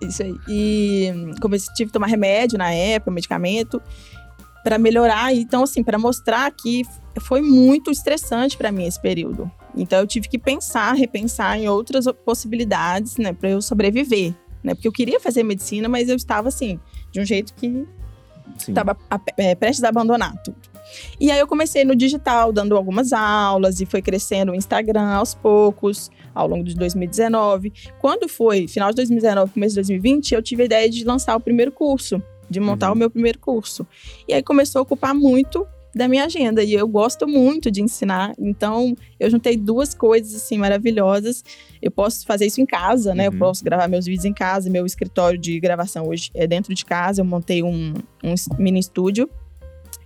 Speaker 3: Isso aí. E comecei, tive que tomar remédio na época, medicamento, para melhorar. Então, assim, para mostrar que foi muito estressante para mim esse período. Então, eu tive que pensar, repensar em outras possibilidades, né, para eu sobreviver. Né? Porque eu queria fazer medicina, mas eu estava, assim, de um jeito que Estava é, prestes a abandonar tudo. E aí eu comecei no digital, dando algumas aulas e foi crescendo o Instagram aos poucos, ao longo de 2019. Quando foi final de 2019, começo de 2020, eu tive a ideia de lançar o primeiro curso, de montar uhum. o meu primeiro curso. E aí começou a ocupar muito da minha agenda e eu gosto muito de ensinar. Então, eu juntei duas coisas assim maravilhosas. Eu posso fazer isso em casa, né? Uhum. Eu posso gravar meus vídeos em casa. Meu escritório de gravação hoje é dentro de casa. Eu montei um, um mini estúdio.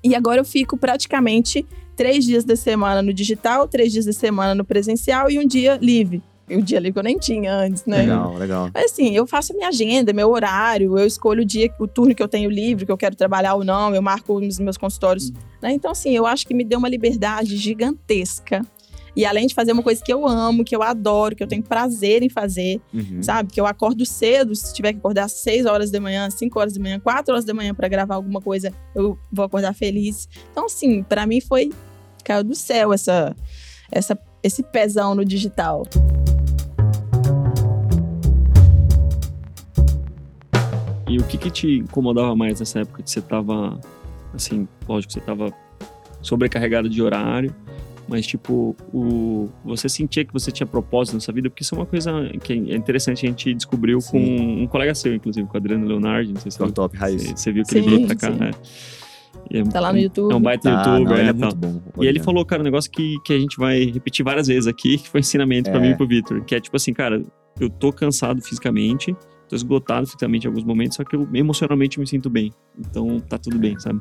Speaker 3: E agora eu fico praticamente três dias da semana no digital, três dias da semana no presencial e um dia livre o dia livre que eu nem tinha antes, né?
Speaker 1: Legal, legal.
Speaker 3: Mas assim, eu faço a minha agenda, meu horário, eu escolho o dia, o turno que eu tenho livre, que eu quero trabalhar ou não, eu marco os meus consultórios. Uhum. Né? Então, assim, eu acho que me deu uma liberdade gigantesca. E além de fazer uma coisa que eu amo, que eu adoro, que eu tenho prazer em fazer, uhum. sabe? Que eu acordo cedo, se tiver que acordar às 6 horas da manhã, 5 horas da manhã, 4 horas da manhã para gravar alguma coisa, eu vou acordar feliz. Então, assim, para mim foi caiu do céu essa, essa, esse pezão no digital.
Speaker 2: E o que, que te incomodava mais nessa época que você estava, assim, lógico, você estava sobrecarregado de horário, mas tipo, o, você sentia que você tinha propósito nessa vida? Porque isso é uma coisa que é interessante, a gente descobriu sim. com um colega seu, inclusive, com o Adriano Leonardo, não sei se
Speaker 1: é top, raiz.
Speaker 2: Você, você viu que sim, ele veio pra cá, né?
Speaker 3: É, tá lá no YouTube.
Speaker 2: É um baita
Speaker 1: tá,
Speaker 2: youtuber.
Speaker 1: Não,
Speaker 2: é,
Speaker 1: é muito bom.
Speaker 2: E ele falou, cara, um negócio que, que a gente vai repetir várias vezes aqui, que foi ensinamento é. para mim e pro Victor, que é tipo assim, cara, eu tô cansado fisicamente, tô esgotado fisicamente em alguns momentos, só que eu emocionalmente me sinto bem. Então tá tudo bem, sabe?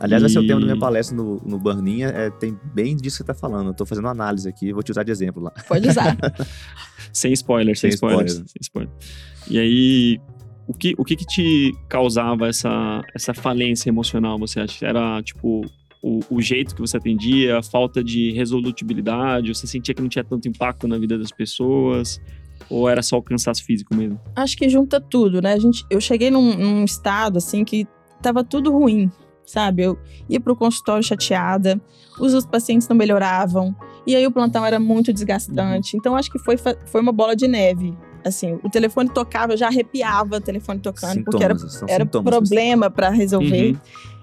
Speaker 1: Aliás, e... vai ser o tema da minha palestra no, no Burninha, é, tem bem disso que você tá falando. Eu tô fazendo análise aqui, vou te usar de exemplo lá.
Speaker 3: Pode usar. <laughs>
Speaker 2: sem spoiler, sem, sem spoilers. Spoiler. Sem spoiler. E aí, o que, o que que te causava essa, essa falência emocional, você acha? Era, tipo, o, o, jeito que você atendia, a falta de resolutibilidade, você sentia que não tinha tanto impacto na vida das pessoas? Ou era só o cansaço físico mesmo?
Speaker 3: Acho que junta tudo, né? A gente, eu cheguei num, num estado, assim, que tava tudo ruim, sabe? Eu ia pro consultório chateada, os outros pacientes não melhoravam, e aí o plantão era muito desgastante. Uhum. Então, acho que foi, foi uma bola de neve. Assim, o telefone tocava, eu já arrepiava o telefone tocando, sintomas, porque era, era problema para resolver. Uhum.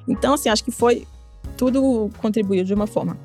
Speaker 3: Então, assim, acho que foi. Tudo contribuiu de uma forma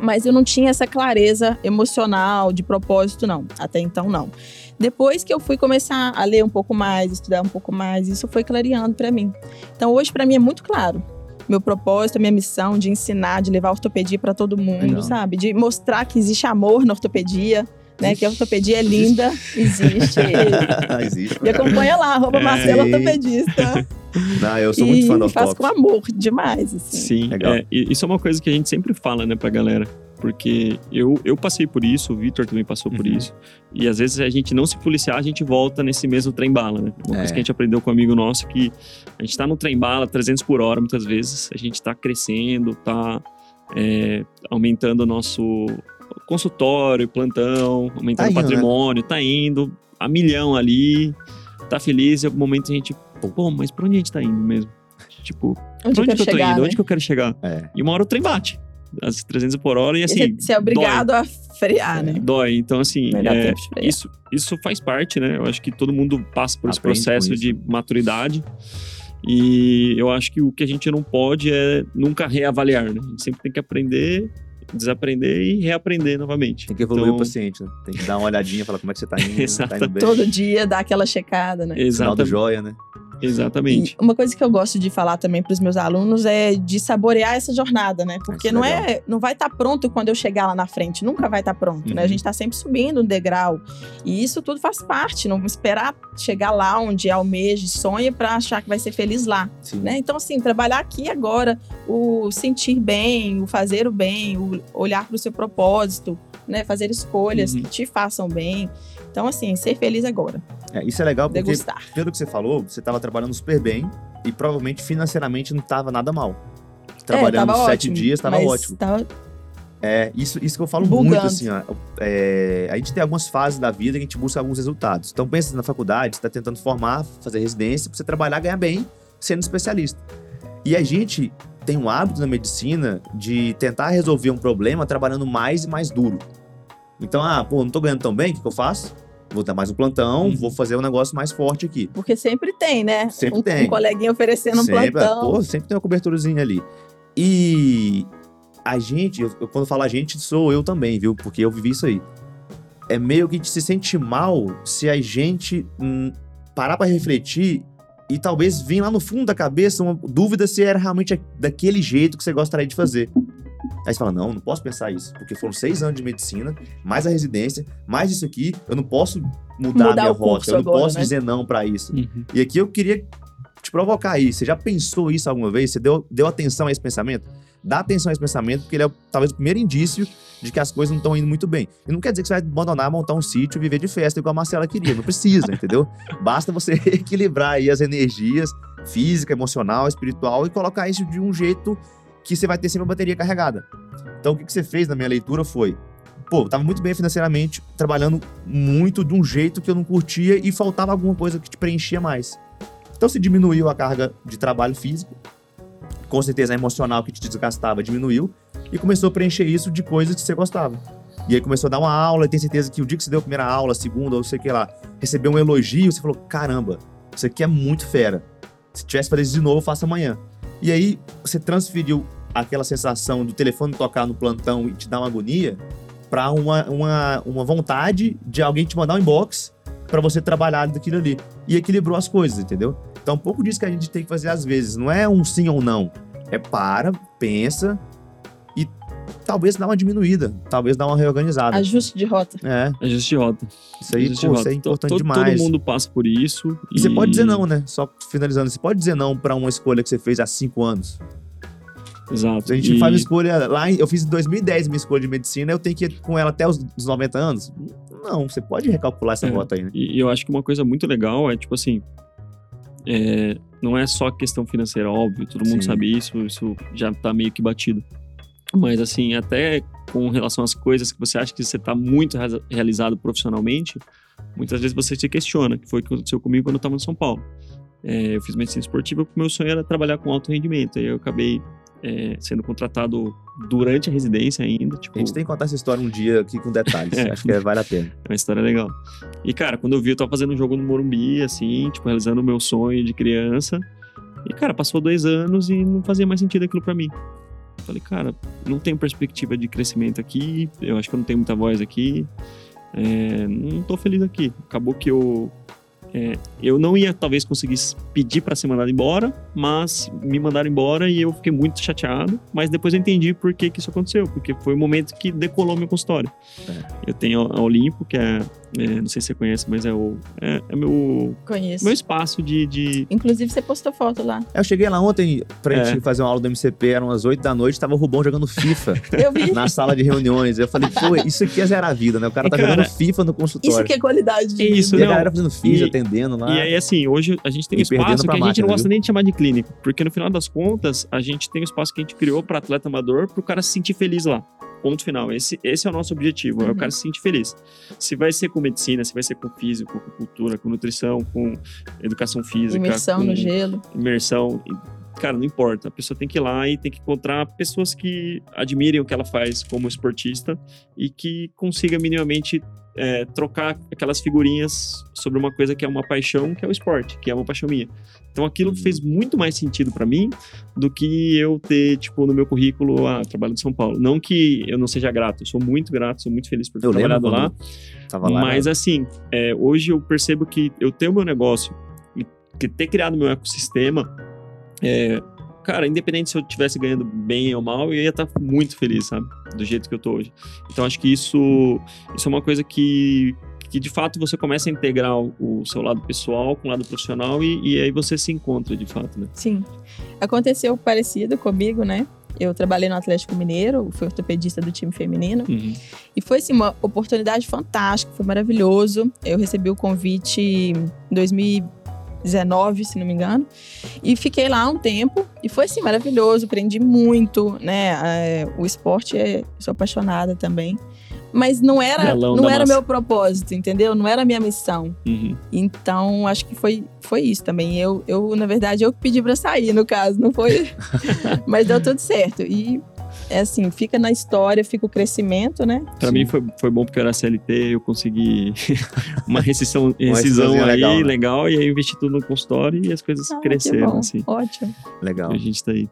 Speaker 3: mas eu não tinha essa clareza emocional, de propósito, não. Até então, não. Depois que eu fui começar a ler um pouco mais, estudar um pouco mais, isso foi clareando para mim. Então, hoje, para mim, é muito claro. Meu propósito, minha missão de ensinar, de levar a ortopedia para todo mundo, Legal. sabe? De mostrar que existe amor na ortopedia, né? Que a ortopedia é linda, existe. <laughs>
Speaker 1: existe.
Speaker 3: E acompanha lá, arroba é. Marcelo Ortopedista. <laughs>
Speaker 1: Não, eu sou muito fã do
Speaker 3: faz com amor demais, assim.
Speaker 2: Sim, Legal. É, isso é uma coisa que a gente sempre fala, né, pra galera. Porque eu, eu passei por isso, o Vitor também passou por uhum. isso. E às vezes a gente não se policiar, a gente volta nesse mesmo trem-bala, né? Uma é. coisa que a gente aprendeu com um amigo nosso que a gente tá no trem-bala 300 por hora muitas vezes, a gente tá crescendo, tá é, aumentando o nosso consultório, plantão, aumentando tá o né? patrimônio, né? tá indo a milhão ali, tá feliz, e em algum momento a gente pô, mas pra onde a gente tá indo mesmo? Tipo,
Speaker 3: onde
Speaker 2: pra onde que eu tô
Speaker 3: chegar,
Speaker 2: indo?
Speaker 3: Né?
Speaker 2: Onde que eu quero chegar?
Speaker 1: É.
Speaker 2: E uma hora o trem bate. As 300 por hora e assim.
Speaker 3: Você é obrigado
Speaker 2: dói.
Speaker 3: a frear, né?
Speaker 2: Dói. Então, assim, é, isso, isso faz parte, né? Eu acho que todo mundo passa por Aprende esse processo de maturidade. E eu acho que o que a gente não pode é nunca reavaliar, né? A gente sempre tem que aprender desaprender e reaprender novamente.
Speaker 1: Tem que evoluir então... o paciente, né? Tem que dar uma olhadinha, falar como é que você tá indo,
Speaker 2: Exato. <laughs>
Speaker 1: tá indo bem.
Speaker 3: Todo dia dar aquela checada, né?
Speaker 2: Exatamente.
Speaker 1: Final do joia, né?
Speaker 2: Exatamente.
Speaker 3: E uma coisa que eu gosto de falar também para os meus alunos é de saborear essa jornada, né? Porque não é, não vai estar tá pronto quando eu chegar lá na frente, nunca vai estar tá pronto, uhum. né? A uhum. gente está sempre subindo um degrau. E isso tudo faz parte, não esperar chegar lá onde almeja e sonha para achar que vai ser feliz lá, Sim. né? Então assim, trabalhar aqui agora, o sentir bem, o fazer o bem, o olhar para o seu propósito, né? Fazer escolhas uhum. que te façam bem. Então assim, ser feliz agora.
Speaker 1: É, isso é legal porque, Degustar. pelo que você falou, você estava trabalhando super bem e provavelmente financeiramente não estava nada mal. Trabalhando é, sete ótimo, dias, estava ótimo. Tava... É, isso, isso que eu falo Bugando. muito, assim, ó, é, a gente tem algumas fases da vida que a gente busca alguns resultados. Então, pensa na faculdade, você está tentando formar, fazer residência, para você trabalhar, ganhar bem, sendo especialista. E a gente tem um hábito na medicina de tentar resolver um problema trabalhando mais e mais duro. Então, ah, pô, não tô ganhando tão bem, o que, que eu faço? Vou dar mais um plantão,
Speaker 2: Uhum.
Speaker 1: vou fazer um negócio mais forte aqui.
Speaker 3: Porque sempre tem, né?
Speaker 1: Sempre
Speaker 3: um,
Speaker 1: tem.
Speaker 3: Um coleguinha oferecendo um
Speaker 1: sempre,
Speaker 3: plantão.
Speaker 1: pô, sempre tem uma coberturazinha ali. E a gente, eu, quando falo a gente, sou eu também, viu? Porque eu vivi isso aí. É meio que a gente se sente mal se a gente hum, parar pra refletir e talvez vir lá no fundo da cabeça uma dúvida se era realmente daquele jeito que você gostaria de fazer. Aí você fala, não, não posso pensar isso, porque foram seis anos de medicina, mais a residência, mais isso aqui, eu não posso mudar, a
Speaker 3: Mudar
Speaker 1: minha
Speaker 3: o curso
Speaker 1: rota, eu não
Speaker 3: agora,
Speaker 1: posso
Speaker 3: né?
Speaker 1: dizer não pra isso.
Speaker 2: Uhum.
Speaker 1: E aqui eu queria te provocar aí. Você já pensou isso alguma vez? Você deu, deu atenção a esse pensamento? Dá atenção a esse pensamento, porque ele é talvez o primeiro indício de que as coisas não estão indo muito bem. E não quer dizer que você vai abandonar, montar um sítio e viver de festa igual a Marcela queria. Não precisa, entendeu? <laughs> Basta você <laughs> equilibrar aí as energias física, emocional, espiritual e colocar isso de um jeito que você vai ter sempre a bateria carregada. Então o que que você fez na minha leitura foi pô, eu tava muito bem financeiramente, trabalhando muito de um jeito que eu não curtia e faltava alguma coisa que te preenchia mais. Então se diminuiu a carga de trabalho físico, com certeza a emocional que te desgastava diminuiu e começou a preencher isso de coisas que você gostava. E aí começou a dar uma aula, e tem certeza que o dia que você deu a primeira aula, a segunda, ou sei que lá, recebeu um elogio, você falou: caramba, isso aqui é muito fera. Se tivesse fazer isso de novo, eu faço amanhã. E aí você transferiu aquela sensação do telefone tocar no plantão e te dar uma agonia para uma, uma, uma vontade de alguém te mandar um inbox para você trabalhar daquilo ali. E equilibrou as coisas, entendeu? Então, um pouco disso que a gente tem que fazer às vezes. Não é um sim ou não. É para, pensa e talvez dá uma diminuída. Talvez dá uma reorganizada.
Speaker 3: Ajuste de rota.
Speaker 1: É,
Speaker 2: Ajuste de rota.
Speaker 1: isso aí, pô,
Speaker 2: rota.
Speaker 1: isso é
Speaker 2: To-
Speaker 1: importante
Speaker 2: todo,
Speaker 1: demais.
Speaker 2: Todo mundo passa por isso.
Speaker 1: E você pode dizer não, né? Só finalizando, você pode dizer não para uma escolha que você fez há cinco anos.
Speaker 2: Exato.
Speaker 1: A gente
Speaker 2: E-
Speaker 1: faz uma escolha lá, eu fiz em 2010 minha escolha de medicina, eu tenho que ir com ela até os, os 90 anos? Não, você pode recalcular essa
Speaker 2: É.
Speaker 1: rota aí, né?
Speaker 2: E eu acho que uma coisa muito legal é, tipo assim, é, não é só questão financeira, óbvio, todo mundo
Speaker 1: Sim.
Speaker 2: sabe isso, isso já tá meio que batido. Mas, assim, até com relação às coisas que você acha que você tá muito rea- realizado profissionalmente, muitas vezes você se questiona, que foi o que aconteceu comigo quando eu tava em São Paulo. É, eu fiz medicina esportiva porque meu sonho era trabalhar com alto rendimento, aí eu acabei é, sendo contratado durante a residência ainda, tipo...
Speaker 1: A gente tem que contar essa história um dia aqui com detalhes. <laughs>
Speaker 2: É.
Speaker 1: Acho que é- vale a pena.
Speaker 2: É uma história legal. E, cara, quando eu vi, eu tava fazendo um jogo no Morumbi, assim, tipo, realizando o meu sonho de criança. E, cara, passou dois anos e não fazia mais sentido aquilo pra mim. Falei, cara, não tenho perspectiva de crescimento aqui, eu acho que eu não tenho muita voz aqui, é, não tô feliz aqui. Acabou que eu. É, eu não ia talvez conseguir pedir pra ser mandado embora, mas me mandaram embora e eu fiquei muito chateado. Mas depois eu entendi por que, que isso aconteceu, porque foi o momento que decolou meu consultório. Eu tenho a Olimpo, que é, é, não sei se você conhece, mas é o é, é meu
Speaker 3: Conheço.
Speaker 2: meu espaço de, de
Speaker 3: Inclusive, você postou foto lá.
Speaker 1: Eu cheguei lá ontem pra
Speaker 2: É.
Speaker 1: gente fazer uma aula do MCP, eram umas 8 da noite, tava o Rubão jogando FIFA <laughs>
Speaker 3: Eu vi.
Speaker 1: na sala de reuniões. Eu falei, pô, isso aqui é zerar a vida, né? O cara tá
Speaker 2: cara,
Speaker 1: jogando FIFA no
Speaker 3: Isso
Speaker 1: consultório.
Speaker 3: que é qualidade de
Speaker 2: É isso,
Speaker 1: E a galera fazendo
Speaker 2: E-
Speaker 1: atendendo lá.
Speaker 2: E aí, assim, hoje a gente tem um espaço que
Speaker 1: pra
Speaker 2: a gente
Speaker 1: máquina,
Speaker 2: não gosta
Speaker 1: viu?
Speaker 2: nem de chamar de clínico. Porque no final das contas, a gente tem um espaço que a gente criou para atleta amador, para o cara se sentir feliz lá. Ponto final. Esse, esse é o nosso objetivo, é o
Speaker 3: Uhum.
Speaker 2: cara se sentir feliz. Se vai ser com medicina, se vai ser com físico, com cultura, com nutrição, com educação física.
Speaker 3: imersão no gelo.
Speaker 2: imersão. Cara, não importa. A pessoa tem que ir lá e tem que encontrar pessoas que admirem o que ela faz como esportista e que consiga minimamente é, trocar aquelas figurinhas sobre uma coisa que é uma paixão, que é o esporte, que é uma paixão minha. Então aquilo
Speaker 1: Uhum.
Speaker 2: fez muito mais sentido pra mim do que eu ter, tipo, no meu currículo, ah, trabalho de São Paulo. Não que eu não seja grato, eu sou muito grato, sou muito feliz por ter
Speaker 1: Eu
Speaker 2: trabalhado lá.
Speaker 1: lá.
Speaker 2: Mas
Speaker 1: né?
Speaker 2: assim, é, hoje eu percebo que eu tenho meu negócio e que ter criado meu ecossistema, é, cara, independente se eu estivesse ganhando bem ou mal, eu ia estar muito feliz, sabe? Do jeito que eu tô hoje. Então acho que isso, isso é uma coisa que, que de fato você começa a integrar o, seu lado pessoal com o lado profissional e, e aí você se encontra de fato, né?
Speaker 3: Sim. Aconteceu parecido comigo, né? Eu trabalhei no Atlético Mineiro, fui ortopedista do time feminino.
Speaker 2: Uhum.
Speaker 3: E foi, assim, uma oportunidade fantástica, foi maravilhoso. Eu recebi o convite em 2019, se não me engano. E fiquei lá um tempo. E foi, assim, maravilhoso. Aprendi muito, né? É, o esporte, é, sou apaixonada também. Mas não era, não era
Speaker 2: massa.
Speaker 3: meu propósito, entendeu? Não era a minha missão.
Speaker 2: Uhum.
Speaker 3: Então, acho que foi, foi isso também. Eu, eu, na verdade, eu pedi pra sair, no caso, não foi. <laughs> Mas deu tudo certo. E é assim, fica na história, fica o crescimento, né?
Speaker 2: Pra
Speaker 1: Sim.
Speaker 2: mim foi, foi bom porque eu era CLT, eu consegui <laughs> uma rescisão, rescisão
Speaker 1: rescisãozinha
Speaker 2: aí
Speaker 1: legal,
Speaker 2: legal,
Speaker 1: né?
Speaker 2: e aí eu investi tudo no consultório e as coisas
Speaker 3: Ah, que
Speaker 2: cresceram,
Speaker 3: bom.
Speaker 2: assim.
Speaker 3: Ótimo.
Speaker 1: Legal.
Speaker 2: A gente tá aí.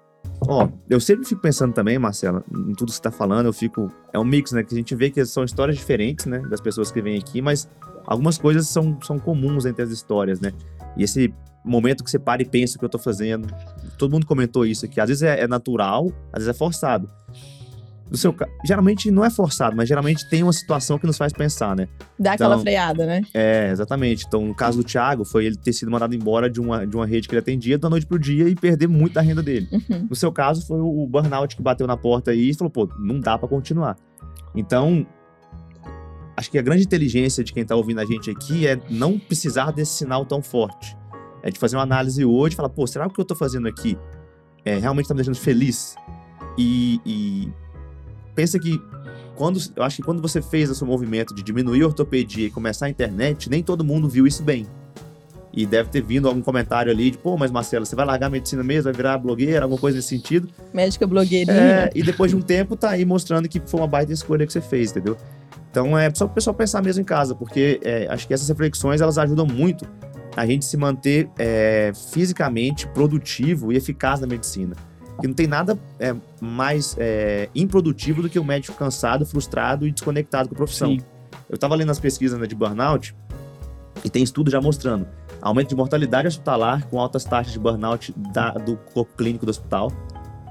Speaker 1: Ó, eu sempre fico pensando também, Marcela, em tudo que você tá falando, eu fico. É um mix, né? Que a gente vê que são histórias diferentes, né? Das pessoas que vêm aqui, mas algumas coisas são, são comuns entre as histórias, né? E esse momento que você para e pensa o que eu tô fazendo. Todo mundo comentou isso aqui. Às vezes é, é natural, às vezes é forçado. No seu Geralmente não é forçado, mas geralmente tem uma situação que nos faz pensar, né?
Speaker 3: Dá aquela
Speaker 1: Então-
Speaker 3: freada, né?
Speaker 1: É, exatamente. Então, no caso do Thiago, foi ele ter sido mandado embora de uma, de uma rede que ele atendia da noite pro dia e perder muito da renda dele.
Speaker 3: Uhum.
Speaker 1: No seu caso, foi o burnout que bateu na porta aí e falou, pô, não dá pra continuar. Então, acho que a grande inteligência de quem tá ouvindo a gente aqui é não precisar desse sinal tão forte. É de fazer uma análise hoje e falar, pô, será que o que eu tô fazendo aqui é, realmente tá me deixando feliz? E, e pensa que quando, eu acho que quando você fez esse movimento de diminuir a ortopedia e começar a internet, nem todo mundo viu isso bem. E deve ter vindo algum comentário ali de, pô, mas Marcela, você vai largar a medicina mesmo, vai virar blogueira, alguma coisa nesse sentido.
Speaker 3: Médica blogueirinha.
Speaker 1: É, e depois de um tempo tá aí mostrando que foi uma baita escolha que você fez, entendeu? Então é só pro pessoal pensar mesmo em casa, porque é, acho que essas reflexões elas ajudam muito a gente se manter é, fisicamente produtivo e eficaz na medicina. Que não tem nada é, mais é, improdutivo do que o médico cansado, frustrado e desconectado com a profissão.
Speaker 2: Sim.
Speaker 1: Eu tava lendo as pesquisas né, de burnout e tem estudo já mostrando aumento de mortalidade hospitalar com altas taxas de burnout da- do corpo clínico do hospital.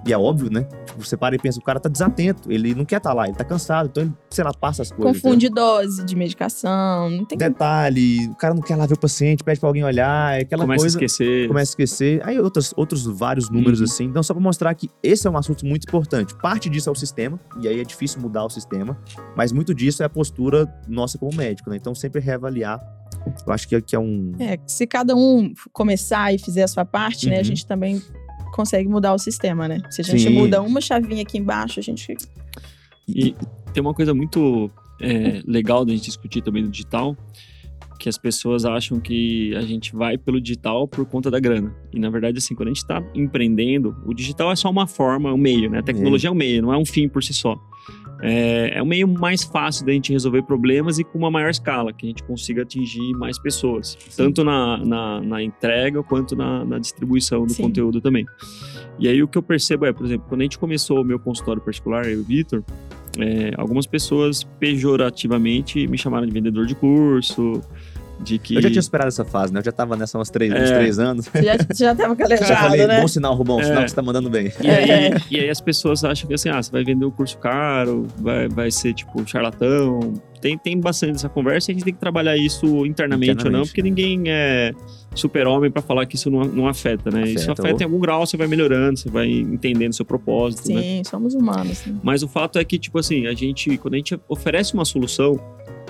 Speaker 1: E é óbvio, né? Tipo, você para e pensa, o cara tá desatento, ele não quer estar lá, ele tá cansado, então ele, sei lá, passa as coisas.
Speaker 3: Confunde dose de medicação. Não tem?
Speaker 1: Detalhe, o cara não quer lá ver o paciente, pede pra alguém olhar, é aquela
Speaker 2: Começa
Speaker 1: coisa
Speaker 2: a esquecer.
Speaker 1: começa a esquecer. Aí outros, outros vários números
Speaker 2: Uhum.
Speaker 1: assim. Então, só pra mostrar que esse é um assunto muito importante. Parte disso é o sistema, e aí é difícil mudar o sistema, mas muito disso é a postura nossa como médico, né? Então, sempre reavaliar. Eu acho que, que é um.
Speaker 3: É, se cada um começar e fizer a sua parte, né, a
Speaker 1: Uhum.
Speaker 3: gente também consegue mudar o sistema, né? Se a gente
Speaker 1: Sim.
Speaker 3: muda uma chavinha aqui embaixo, a gente.
Speaker 2: E tem uma coisa muito é, legal da gente discutir também no digital, que as pessoas acham que a gente vai pelo digital por conta da grana. E na verdade, assim, quando a gente está empreendendo, o digital é só uma forma, um meio, né? A tecnologia é um meio, não é um fim por si só. É, é um meio mais fácil da gente resolver problemas e com uma maior escala, que a gente consiga atingir mais pessoas, tanto na, na, na entrega quanto na, na distribuição do
Speaker 3: Sim.
Speaker 2: conteúdo também. E aí o que eu percebo é, por exemplo, quando a gente começou o meu consultório particular, eu e o Vitor, é, algumas pessoas pejorativamente me chamaram de vendedor de curso, de que.
Speaker 1: Eu já tinha superado essa fase, né? Eu já tava nessa uns três, uns
Speaker 2: É.
Speaker 1: três anos.
Speaker 3: Você já, já tava <laughs>
Speaker 1: Já
Speaker 3: calejado,
Speaker 1: falei,
Speaker 3: né?
Speaker 1: bom sinal, Rubão,
Speaker 2: É.
Speaker 1: sinal que você tá mandando bem.
Speaker 2: E aí,
Speaker 3: É.
Speaker 2: e aí as pessoas acham que assim, ah, você vai vender um curso caro, vai, vai ser tipo charlatão. Tem, tem bastante essa conversa e a gente tem que trabalhar isso internamente, ou não,
Speaker 1: Internamente.
Speaker 2: porque ninguém é super-homem pra falar que isso não, não afeta, né? isso
Speaker 1: Afeta,
Speaker 2: afeta
Speaker 1: ou-
Speaker 2: em algum grau, você vai melhorando, você vai entendendo seu propósito, né?
Speaker 3: Sim, somos humanos. Sim.
Speaker 2: Mas o fato é que, tipo assim, a gente, quando a gente oferece uma solução,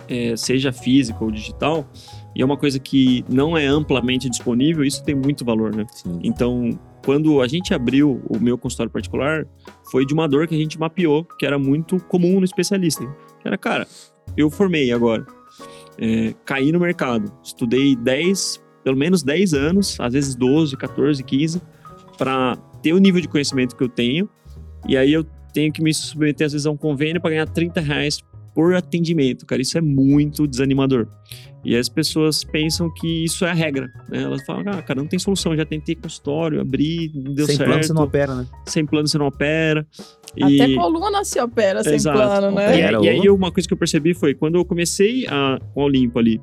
Speaker 2: é, seja física ou digital, e é uma coisa que não é amplamente disponível, isso tem muito valor, né?
Speaker 1: Sim.
Speaker 2: Então, quando a gente abriu o meu consultório particular, foi de uma dor que a gente mapeou, que era muito comum no especialista. Que era, cara, eu formei agora, é, caí no mercado, estudei 10, pelo menos 10 anos, às vezes 12, 14, 15, para ter o nível de conhecimento que eu tenho, e aí eu tenho que me submeter às vezes a um convênio para ganhar 30 reais por atendimento, cara, isso é muito desanimador. E as pessoas pensam que isso é a regra, né? Elas falam, ah, cara, não tem solução, já tentei consultório, abri, não deu
Speaker 1: Sem
Speaker 2: certo,
Speaker 1: plano você não opera, né?
Speaker 2: sem plano você não opera.
Speaker 3: Até
Speaker 2: E-
Speaker 3: coluna se opera sem
Speaker 2: Exato.
Speaker 3: plano,
Speaker 2: E,
Speaker 3: né?
Speaker 1: Opera.
Speaker 2: e aí uma coisa que eu percebi foi quando eu comecei a, com a Olimpo ali,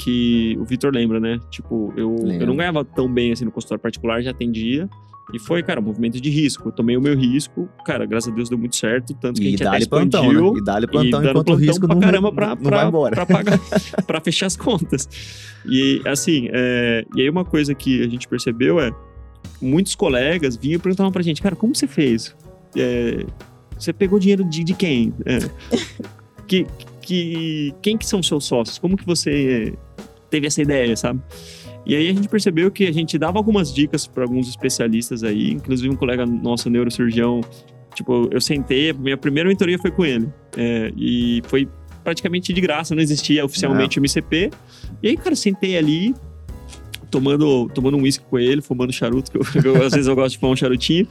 Speaker 2: que o Vitor lembra, né? Tipo, eu, eu não ganhava tão bem assim no consultório particular, já atendia. E foi, cara, um movimento de risco. Eu tomei o meu risco, cara, graças a Deus deu muito certo, tanto que a
Speaker 1: E
Speaker 2: gente até
Speaker 1: dá-lhe plantão,
Speaker 2: expandiu.
Speaker 1: né? E dá-lhe
Speaker 2: e
Speaker 1: plantão
Speaker 2: dando
Speaker 1: enquanto o
Speaker 2: plantão
Speaker 1: risco
Speaker 2: pra
Speaker 1: não,
Speaker 2: caramba pra,
Speaker 1: não
Speaker 2: pra,
Speaker 1: vai embora.
Speaker 2: pra pagar, <laughs> pra fechar as contas. E assim, é, e aí uma coisa que a gente percebeu é muitos colegas vinham e perguntavam pra gente, cara, como você fez? É, você pegou dinheiro de, de quem? É, <laughs> que, que, quem que são seus sócios? Como que você teve essa ideia, sabe? E aí a gente percebeu que a gente dava algumas dicas para alguns especialistas aí, inclusive um colega nosso, neurocirurgião, tipo, eu sentei, minha primeira mentoria foi com ele. É, e foi praticamente de graça, não existia oficialmente o MCP. E aí, cara, sentei ali, tomando, tomando um uísque com ele, fumando charuto, que, eu, <laughs> eu, às vezes eu gosto de fumar um charutinho.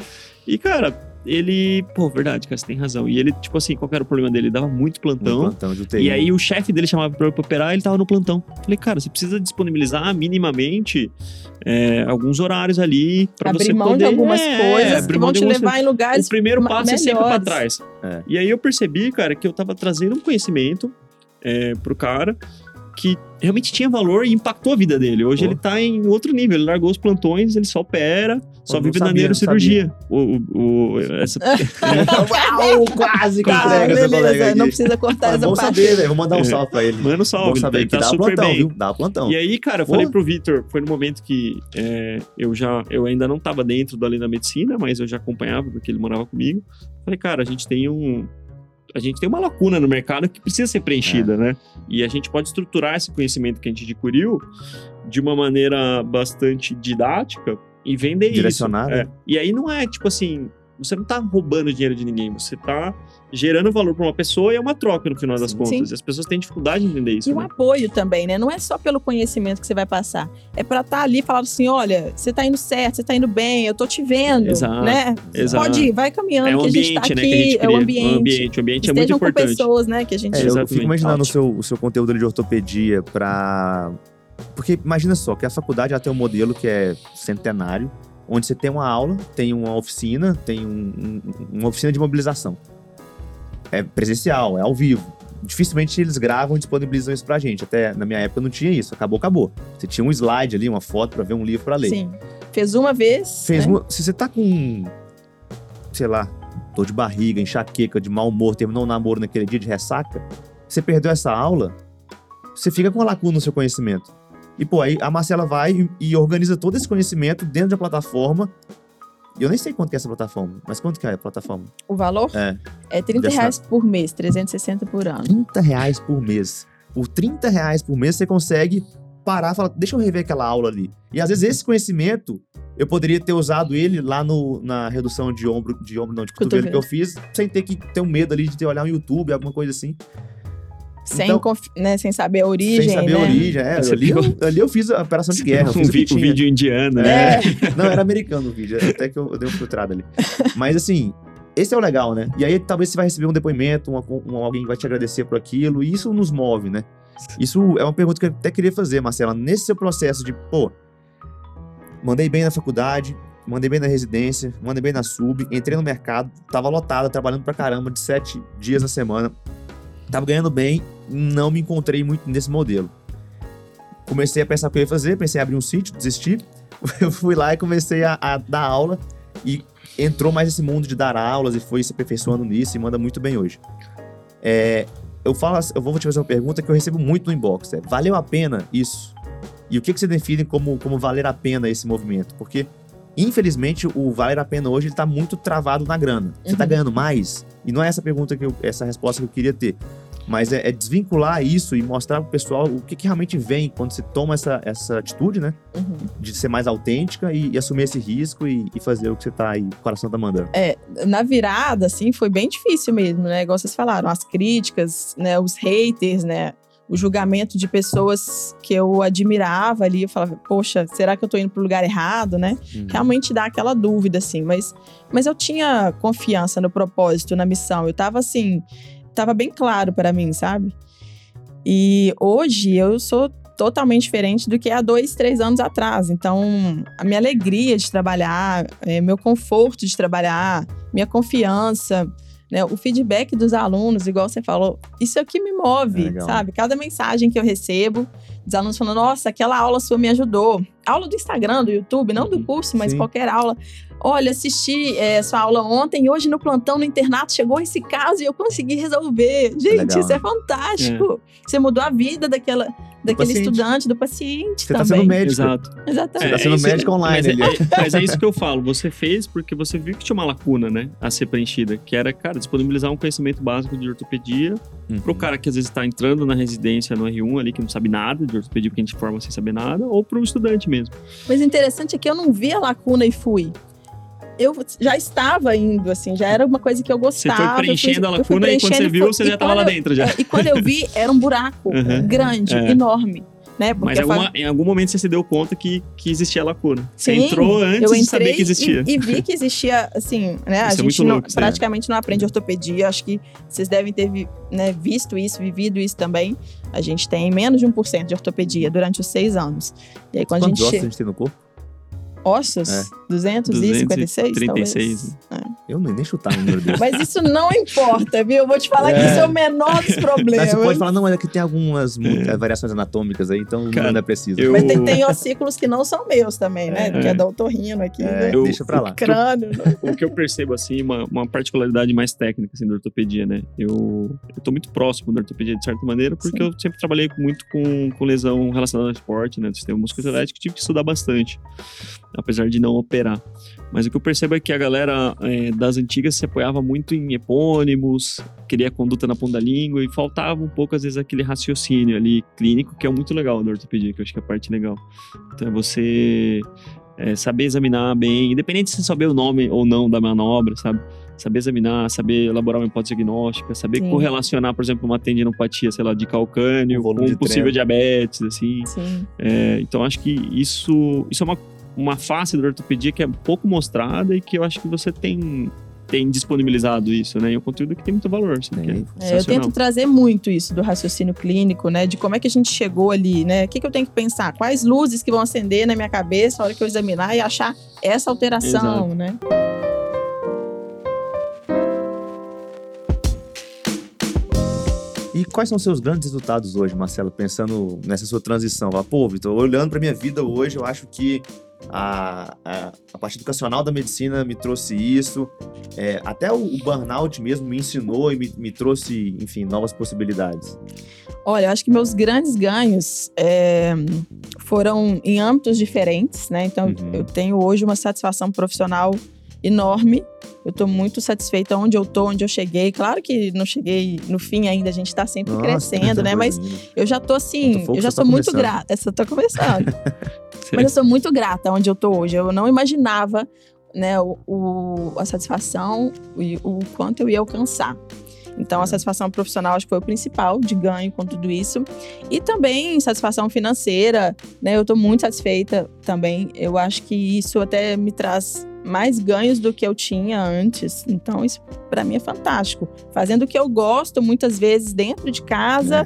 Speaker 2: E, cara, ele, pô, verdade, cara, você tem razão. E ele, tipo assim, qual era o problema dele? Ele dava muito plantão. Um
Speaker 1: plantão de UTI.
Speaker 2: E aí o chefe dele chamava pra operar, ele tava no plantão. Falei, cara, você precisa disponibilizar minimamente é, alguns horários ali para você
Speaker 3: mão
Speaker 2: poder...
Speaker 3: de algumas é, coisas que vão te levar em lugares
Speaker 2: O primeiro passo melhores. é sempre pra trás. É. E aí eu percebi, cara, que eu tava trazendo um conhecimento é, pro cara que realmente tinha valor e impactou a vida dele. Hoje Pô. ele tá em outro nível, ele largou os plantões, ele só opera, só vive sabia, na neurocirurgia. O, o, essa... <laughs>
Speaker 1: Uau, quase que
Speaker 3: tá, entrega beleza, colega Não precisa cortar essa
Speaker 1: parte. saber. Vou mandar um é. salve pra ele.
Speaker 2: Manda um salve.
Speaker 1: saber ele
Speaker 2: tá
Speaker 1: dá
Speaker 2: super
Speaker 1: plantão,
Speaker 2: bem.
Speaker 1: Viu? Dá plantão.
Speaker 2: E aí, cara, eu Pô. falei pro Vitor, foi no momento que é, eu já, eu ainda não tava dentro da lei da medicina, mas eu já acompanhava, porque ele morava comigo. Falei, cara, a gente tem um, a gente tem uma lacuna no mercado que precisa ser preenchida, é. né? E a gente pode estruturar esse conhecimento que a gente adquiriu de uma maneira bastante didática e vender isso. É. E aí não é tipo assim, você não está roubando dinheiro de ninguém, você está gerando valor para uma pessoa e é uma troca no final das contas. Sim. E as pessoas têm dificuldade de entender isso.
Speaker 3: E
Speaker 2: né?
Speaker 3: um apoio também, né? Não é só pelo conhecimento que você vai passar. É para estar tá ali e falar assim: olha, você está indo certo, você está indo bem, eu tô te vendo. Exato. Né?
Speaker 2: Exato.
Speaker 3: Pode ir, vai caminhando, é o ambiente, que a gente tá aqui. Né, que a gente é o ambiente. O
Speaker 2: ambiente, o ambiente é muito importante.
Speaker 3: com pessoas, né? Que a gente
Speaker 1: é, Eu fico imaginando o seu, o seu conteúdo de ortopedia para. Porque imagina só, que a faculdade ela tem um modelo que é centenário onde você tem uma aula, tem uma oficina, tem um, um, uma oficina de mobilização. É presencial, é ao vivo. Dificilmente eles gravam e disponibilizam isso pra gente. Até na minha época não tinha isso. Acabou, acabou. Você tinha um slide ali, uma foto para ver um livro para ler.
Speaker 3: Sim. Fez uma vez.
Speaker 1: Fez né? uma. Se você tá com. Sei lá, dor de barriga, enxaqueca, de mau humor, terminou o um namoro naquele dia de ressaca, você perdeu essa aula, você fica com uma lacuna no seu conhecimento. E, pô, aí a Marcela vai e, organiza todo esse conhecimento dentro da plataforma. Eu nem sei quanto que é essa plataforma, mas quanto que é a plataforma?
Speaker 3: O valor?
Speaker 1: É.
Speaker 3: É 30 Dessa... reais por mês, 360 por ano.
Speaker 1: 30 reais por mês. Por 30 reais por mês, você consegue parar e falar, deixa eu rever aquela aula ali. E às vezes esse conhecimento, eu poderia ter usado ele lá no, na redução de ombro, de ombro não, de cotovelo, que eu fiz, sem ter que ter um medo ali de ter olhar um YouTube, alguma coisa assim.
Speaker 3: Sem, então, né, sem saber a origem.
Speaker 1: Sem saber
Speaker 3: né?
Speaker 1: a origem, é. Ali eu, ali eu, fiz a operação de guerra.
Speaker 2: um, vi, um vídeo indiano,
Speaker 1: é. né? <laughs> Não, era americano o vídeo, até que eu, eu dei um filtrado ali. Mas assim, esse é o legal, né? E aí talvez você vai receber um depoimento, uma, um, alguém vai te agradecer por aquilo, e isso nos move, né? Isso é uma pergunta que eu até queria fazer, Marcela. Nesse seu processo de, pô, mandei bem na faculdade, mandei bem na residência, mandei bem na sub, entrei no mercado, tava lotado, trabalhando pra caramba de sete dias na semana, tava ganhando bem, não me encontrei muito nesse modelo. Comecei a pensar o que eu ia fazer, pensei em abrir um sítio, desisti. <laughs> Eu fui lá e comecei a, a dar aula e entrou mais esse mundo de dar aulas e foi se aperfeiçoando nisso e manda muito bem hoje. É, eu falo, eu vou te fazer uma pergunta que eu recebo muito no inbox. É, valeu a pena isso? E o que, que você define como, como valer a pena esse movimento? Porque, infelizmente, o valer a pena hoje está muito travado na grana. Você está uhum. ganhando mais? E não é essa pergunta que eu, essa resposta que eu queria ter. Mas é, é desvincular isso e mostrar pro pessoal o que, que, realmente vem quando você toma essa, essa atitude, né? Uhum. De ser mais autêntica e, e assumir esse risco e, e, fazer o que você tá aí, o coração tá mandando.
Speaker 3: É, na virada, assim, foi bem difícil mesmo, né? Igual vocês falaram, as críticas, né? Os haters, né? o julgamento de pessoas que eu admirava ali. Eu falava, poxa, será que eu tô indo pro lugar errado, né? Uhum. Realmente dá aquela dúvida, assim. Mas, mas eu tinha confiança no propósito, na missão. Eu tava assim, tava bem claro para mim, sabe? E hoje eu sou totalmente diferente do que há dois, três anos atrás. Então, a minha alegria de trabalhar, é, meu conforto de trabalhar, minha confiança, né? O feedback dos alunos, igual você falou, isso é o que me move, é sabe? Cada mensagem que eu recebo, os alunos falando, nossa, aquela aula sua me ajudou. Aula do Instagram, do YouTube, não do uhum. curso, mas Sim. qualquer aula. Olha, assisti é, sua aula ontem e hoje no plantão no internato chegou esse caso e eu consegui resolver. Gente, legal, isso né? é fantástico. É. Você mudou a vida daquela, daquele estudante, do paciente
Speaker 1: você
Speaker 3: também.
Speaker 1: Você tá sendo médico.
Speaker 2: Exato.
Speaker 3: Exatamente.
Speaker 1: Você tá sendo é, médico online.
Speaker 2: Mas
Speaker 1: é,
Speaker 2: é, mas é isso que eu falo. Você fez porque você viu que tinha uma lacuna, né? A ser preenchida. Que era, cara, disponibilizar um conhecimento básico de ortopedia uhum. pro cara que às vezes está entrando na residência no R1 ali, que não sabe nada de ortopedia, porque a gente forma sem saber nada, ou pro estudante mesmo.
Speaker 3: Mas o interessante é que eu não vi a lacuna e fui eu já estava indo, assim, já era uma coisa que eu gostava.
Speaker 2: Você foi preenchendo fui, a lacuna e quando você viu, você já estava lá dentro já.
Speaker 3: É, e quando eu vi, era um buraco <laughs> uhum, grande, é. enorme. né?
Speaker 2: Mas alguma, em algum momento você se deu conta que, que existia lacuna. Você
Speaker 3: Sim,
Speaker 2: entrou antes de saber que existia.
Speaker 3: E, e vi que existia, assim, né?
Speaker 2: Isso
Speaker 3: a
Speaker 2: é muito
Speaker 3: gente não-
Speaker 2: louco,
Speaker 3: praticamente não aprende ortopedia. Acho que vocês devem ter vi- né, visto isso, vivido isso também. A gente tem menos de 1% de ortopedia durante os seis anos. E aí, quando a
Speaker 1: Quantos
Speaker 3: gente
Speaker 1: ossos a gente tem no corpo?
Speaker 3: Ossos?
Speaker 1: É.
Speaker 3: 256,
Speaker 2: 236,
Speaker 3: talvez.
Speaker 1: Eu não ia nem chutar o número desse.
Speaker 3: Mas isso não importa, viu? Eu vou te falar que
Speaker 1: É.
Speaker 3: isso é o menor dos
Speaker 1: Mas
Speaker 3: problemas.
Speaker 1: você pode falar, não, mas aqui tem algumas eh, variações anatômicas aí, então
Speaker 2: Cara,
Speaker 1: não é preciso.
Speaker 2: eu-
Speaker 3: Mas tem, tem ossículos que não são meus também, né?
Speaker 1: É.
Speaker 3: Que é da otorrino aqui,
Speaker 1: É,
Speaker 3: né?
Speaker 2: Eu-
Speaker 1: deixa pra lá.
Speaker 3: Crânio. né?
Speaker 2: o que eu percebo, assim, uma, uma particularidade mais técnica, assim, da ortopedia, né? Eu, eu tô muito próximo da ortopedia, de certa maneira, porque
Speaker 3: Sim.
Speaker 2: eu sempre trabalhei muito com, com lesão relacionada ao esporte, né? Do sistema musculoesquelético, tive que estudar bastante, apesar de não operar. Mas o que eu percebo é que a galera é, das antigas se apoiava muito em epônimos, queria conduta na ponta da língua, e faltava um pouco, às vezes, aquele raciocínio ali clínico, que é muito legal da ortopedia, que eu acho que é a parte legal. Então, é você é, saber examinar bem, independente de você saber o nome ou não da manobra, sabe? Saber examinar, saber elaborar uma hipótese diagnóstica, saber
Speaker 3: Sim.
Speaker 2: correlacionar, por exemplo, uma tendinopatia, sei lá, de calcâneo
Speaker 1: O
Speaker 2: com um
Speaker 1: de
Speaker 2: possível
Speaker 1: treino.
Speaker 2: diabetes, assim.
Speaker 3: Sim.
Speaker 2: É, então, acho que isso, isso é uma, uma face da ortopedia que é pouco mostrada e que eu acho que você tem, tem disponibilizado isso, né? E é um conteúdo que tem muito valor, assim, é
Speaker 3: É, eu tento trazer muito isso do raciocínio clínico, né? De como é que a gente chegou ali, né? O que, que eu tenho que pensar? Quais luzes que vão acender na minha cabeça na hora que eu examinar e achar essa alteração,
Speaker 2: Exato.
Speaker 3: né?
Speaker 1: E quais são os seus grandes resultados hoje, Marcelo, pensando nessa sua transição? Pô, Vitor, olhando para minha vida hoje, eu acho que a, a, a parte educacional da medicina me trouxe isso. É, até o, o burnout mesmo me ensinou e me, me trouxe, enfim, novas possibilidades.
Speaker 3: Olha, eu acho que meus grandes ganhos é, foram em âmbitos diferentes, né? Então,
Speaker 1: Uhum.
Speaker 3: eu tenho hoje uma satisfação profissional enorme. Eu estou muito satisfeita onde eu tô, onde eu cheguei. Claro que não cheguei no fim ainda, a gente está sempre
Speaker 1: Nossa,
Speaker 3: crescendo, <laughs> né? Mas eu já tô assim, eu já
Speaker 1: você tá
Speaker 3: sou muito grata. Essa tô começando. <laughs> Mas eu sou muito grata onde eu tô hoje. Eu não imaginava, né, o, o- a satisfação e o quanto eu ia alcançar. Então, a satisfação profissional acho que foi o principal de ganho com tudo isso. E também satisfação financeira, né? Eu tô muito satisfeita também. Eu acho que isso até me traz mais ganhos do que eu tinha antes. Então, isso para mim é fantástico. Fazendo o que eu gosto, muitas vezes dentro de casa,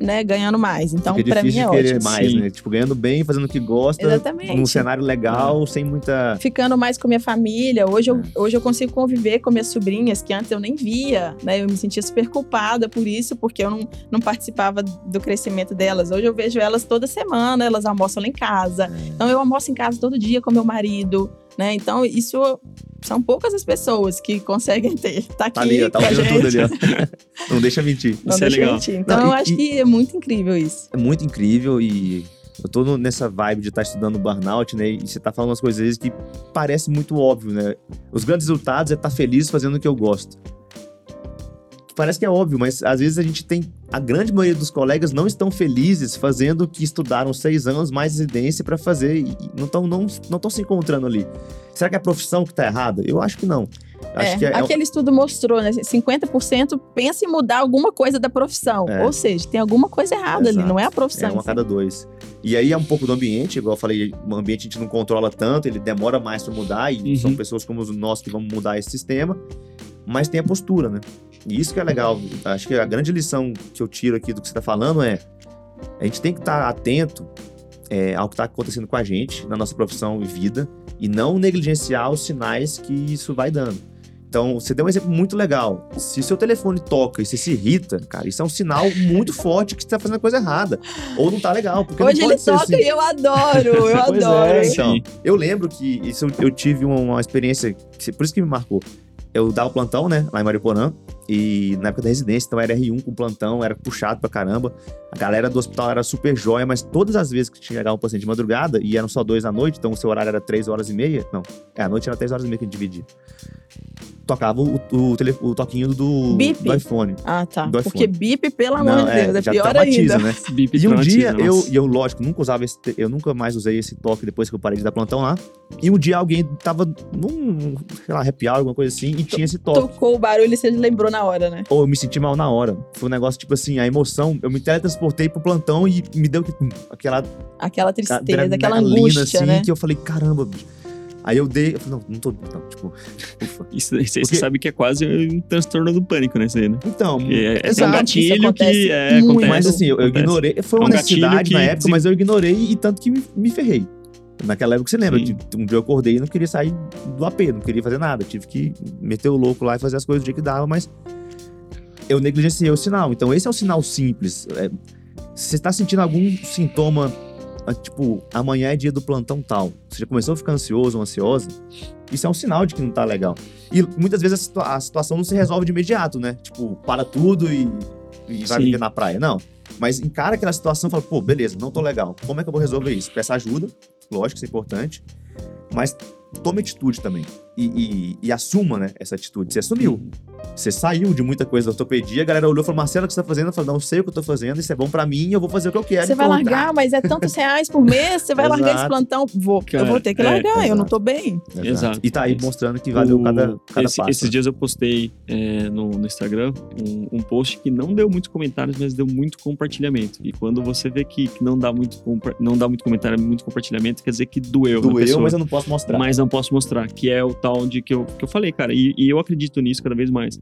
Speaker 3: né, ganhando mais. Então, para mim é ótimo.
Speaker 1: mais,
Speaker 2: Sim.
Speaker 1: né? Tipo, ganhando bem, fazendo o que gosta,
Speaker 3: Exatamente.
Speaker 1: num cenário legal, sem muita...
Speaker 3: ficando mais com minha família. Hoje eu,
Speaker 1: É.
Speaker 3: hoje eu consigo conviver com minhas sobrinhas, que antes eu nem via, né? Eu me sentia super culpada por isso, porque eu não, não participava do crescimento delas. Hoje eu vejo elas toda semana, elas almoçam lá em casa.
Speaker 1: É.
Speaker 3: Então eu almoço em casa todo dia com meu marido, né? Então isso são poucas as pessoas que conseguem ter. Tá aqui
Speaker 1: Tá ali, tá
Speaker 3: com a
Speaker 1: ouvindo
Speaker 3: gente.
Speaker 1: tudo ali, ó. <laughs> Não deixa mentir.
Speaker 3: Não
Speaker 2: Isso é
Speaker 3: deixa
Speaker 2: legal.
Speaker 3: mentir. Então
Speaker 1: Não,
Speaker 3: eu
Speaker 1: e-
Speaker 3: acho
Speaker 1: e-
Speaker 3: que é muito incrível isso.
Speaker 1: É muito incrível e eu tô no- nessa vibe de estar estudando burnout, né? E você tá falando umas coisas que parece muito óbvio, né? Os grandes resultados é estar feliz fazendo o que eu gosto. Parece que é óbvio, mas às vezes a gente tem. A grande maioria dos colegas não estão felizes fazendo o que estudaram seis anos mais residência para fazer e não estão não, não tão se encontrando ali. Será que é a profissão que tá errada? Eu acho que não. Acho
Speaker 3: É,
Speaker 1: que é,
Speaker 3: aquele estudo mostrou, né? 50% pensa em mudar alguma coisa da profissão.
Speaker 1: É.
Speaker 3: Ou seja, tem alguma coisa errada ali, não é a
Speaker 1: É
Speaker 3: profissão.
Speaker 1: um a
Speaker 3: em si.
Speaker 1: cada dois. E aí é um pouco do ambiente, igual eu falei, o ambiente a gente não controla tanto, ele demora mais para mudar, e
Speaker 2: Uhum.
Speaker 1: são pessoas como nós que vamos mudar esse sistema, mas tem a postura, né? E isso que é legal. Acho que a grande lição que eu tiro aqui do que você está falando é: a gente tem que estar atento é, ao que está acontecendo com a gente, na nossa profissão e vida, e não negligenciar os sinais que isso vai dando. Então, você deu um exemplo muito legal. Se seu telefone toca e você se irrita, cara, isso é um sinal muito forte que você tá fazendo a coisa errada. Ou não tá legal. Porque
Speaker 3: Hoje
Speaker 1: não
Speaker 3: ele toca
Speaker 1: assim.
Speaker 3: e eu adoro, eu <laughs>
Speaker 1: Pois
Speaker 3: adoro.
Speaker 1: é, então. Eu lembro que isso eu, eu tive uma, uma experiência, que- por isso que me marcou. Eu dava plantão, né, lá em Mariporã, e na época da residência, então era R1 com plantão, era puxado pra caramba. A galera do hospital era super jóia, mas todas as vezes que chegava um paciente de madrugada, e eram só dois à noite, então o seu horário era três horas e meia, não, é, à noite era três horas e meia que a gente dividia. tocava o, o, tele, o toquinho do, do iPhone.
Speaker 3: Ah, tá.
Speaker 1: Do
Speaker 3: Porque
Speaker 1: iPhone.
Speaker 3: bip, pelo amor
Speaker 1: Não,
Speaker 3: de Deus, é,
Speaker 1: já
Speaker 3: pior ainda.
Speaker 1: né?
Speaker 2: Bip
Speaker 1: E um dia, eu,
Speaker 2: nossa.
Speaker 1: e eu, lógico, nunca usava esse, eu nunca mais usei esse toque depois que eu parei de dar plantão lá. E um dia alguém tava num, sei lá, happy hour, alguma coisa assim, e tinha esse toque.
Speaker 3: Tocou o barulho e você lembrou na hora, né?
Speaker 1: Ou eu me senti mal na hora. Foi um negócio, tipo assim, a emoção, eu me teletransportei pro plantão e me deu hum, aquela
Speaker 3: Aquela tristeza, aquela angústia,
Speaker 1: assim,
Speaker 3: né?
Speaker 1: que eu falei, caramba, bicho. Aí eu dei, eu falei, não, não tô, não, tipo, ufa.
Speaker 2: Isso, você
Speaker 1: Porque-
Speaker 2: sabe que é quase um transtorno do pânico, né? Isso aí, né?
Speaker 1: Então,
Speaker 2: Que é, é um
Speaker 1: Exato,
Speaker 2: gatilho
Speaker 3: isso acontece
Speaker 2: que é, acontece.
Speaker 1: mas assim, eu, eu ignorei, foi
Speaker 2: É
Speaker 1: uma
Speaker 2: um gatilho
Speaker 1: necessidade na época, mas eu ignorei e tanto que me, me ferrei. Naquela época, você lembra, de, um dia eu acordei e não queria sair do AP, não queria fazer nada. Tive que meter o louco lá e fazer as coisas do jeito que dava, mas eu negligenciei o sinal. Então, esse é o sinal simples. É, se você está sentindo algum sintoma, ah, tipo, amanhã é dia do plantão tal, você já começou a ficar ansioso ou ansiosa, isso é um sinal de que não tá legal. E muitas vezes a, situa- a situação não se resolve de imediato, né? Tipo, para tudo e, e vai
Speaker 2: Sim.
Speaker 1: viver na praia. Não. Mas encara aquela situação e fala, pô, beleza, não tô legal. Como é que eu vou resolver isso? Peça ajuda, lógico, isso é importante. Mas tome atitude também. E, e- e assuma, né, essa atitude. Você assumiu. Você saiu de muita coisa da ortopedia, a galera olhou e falou, Marcelo, o que você tá fazendo? Eu falei, não sei o que eu tô fazendo, isso é bom pra mim, eu vou fazer o que eu quero.
Speaker 3: Você vai
Speaker 1: pronto.
Speaker 3: largar, mas é tantos reais por mês, você vai largar esse
Speaker 1: Exato.
Speaker 3: plantão? Vou, eu vou ter que
Speaker 2: é,
Speaker 3: largar, eu não
Speaker 1: exato.
Speaker 3: tô bem.
Speaker 1: Exato.
Speaker 2: Exato.
Speaker 1: E tá aí mostrando que valeu
Speaker 2: O-
Speaker 1: cada, cada
Speaker 2: esse-
Speaker 1: passo.
Speaker 2: Esses dias eu postei é, no, no Instagram um, um post que não deu muitos comentários, mas deu muito compartilhamento. E quando você vê que, que não, dá muito não dá muito comentário, muito compartilhamento, quer dizer que doeu. na
Speaker 1: Doeu,
Speaker 2: pessoa.
Speaker 1: mas eu não posso mostrar.
Speaker 2: mas não posso mostrar, que é o tal de que eu, que eu falei, cara, e, e eu acredito nisso cada vez mais.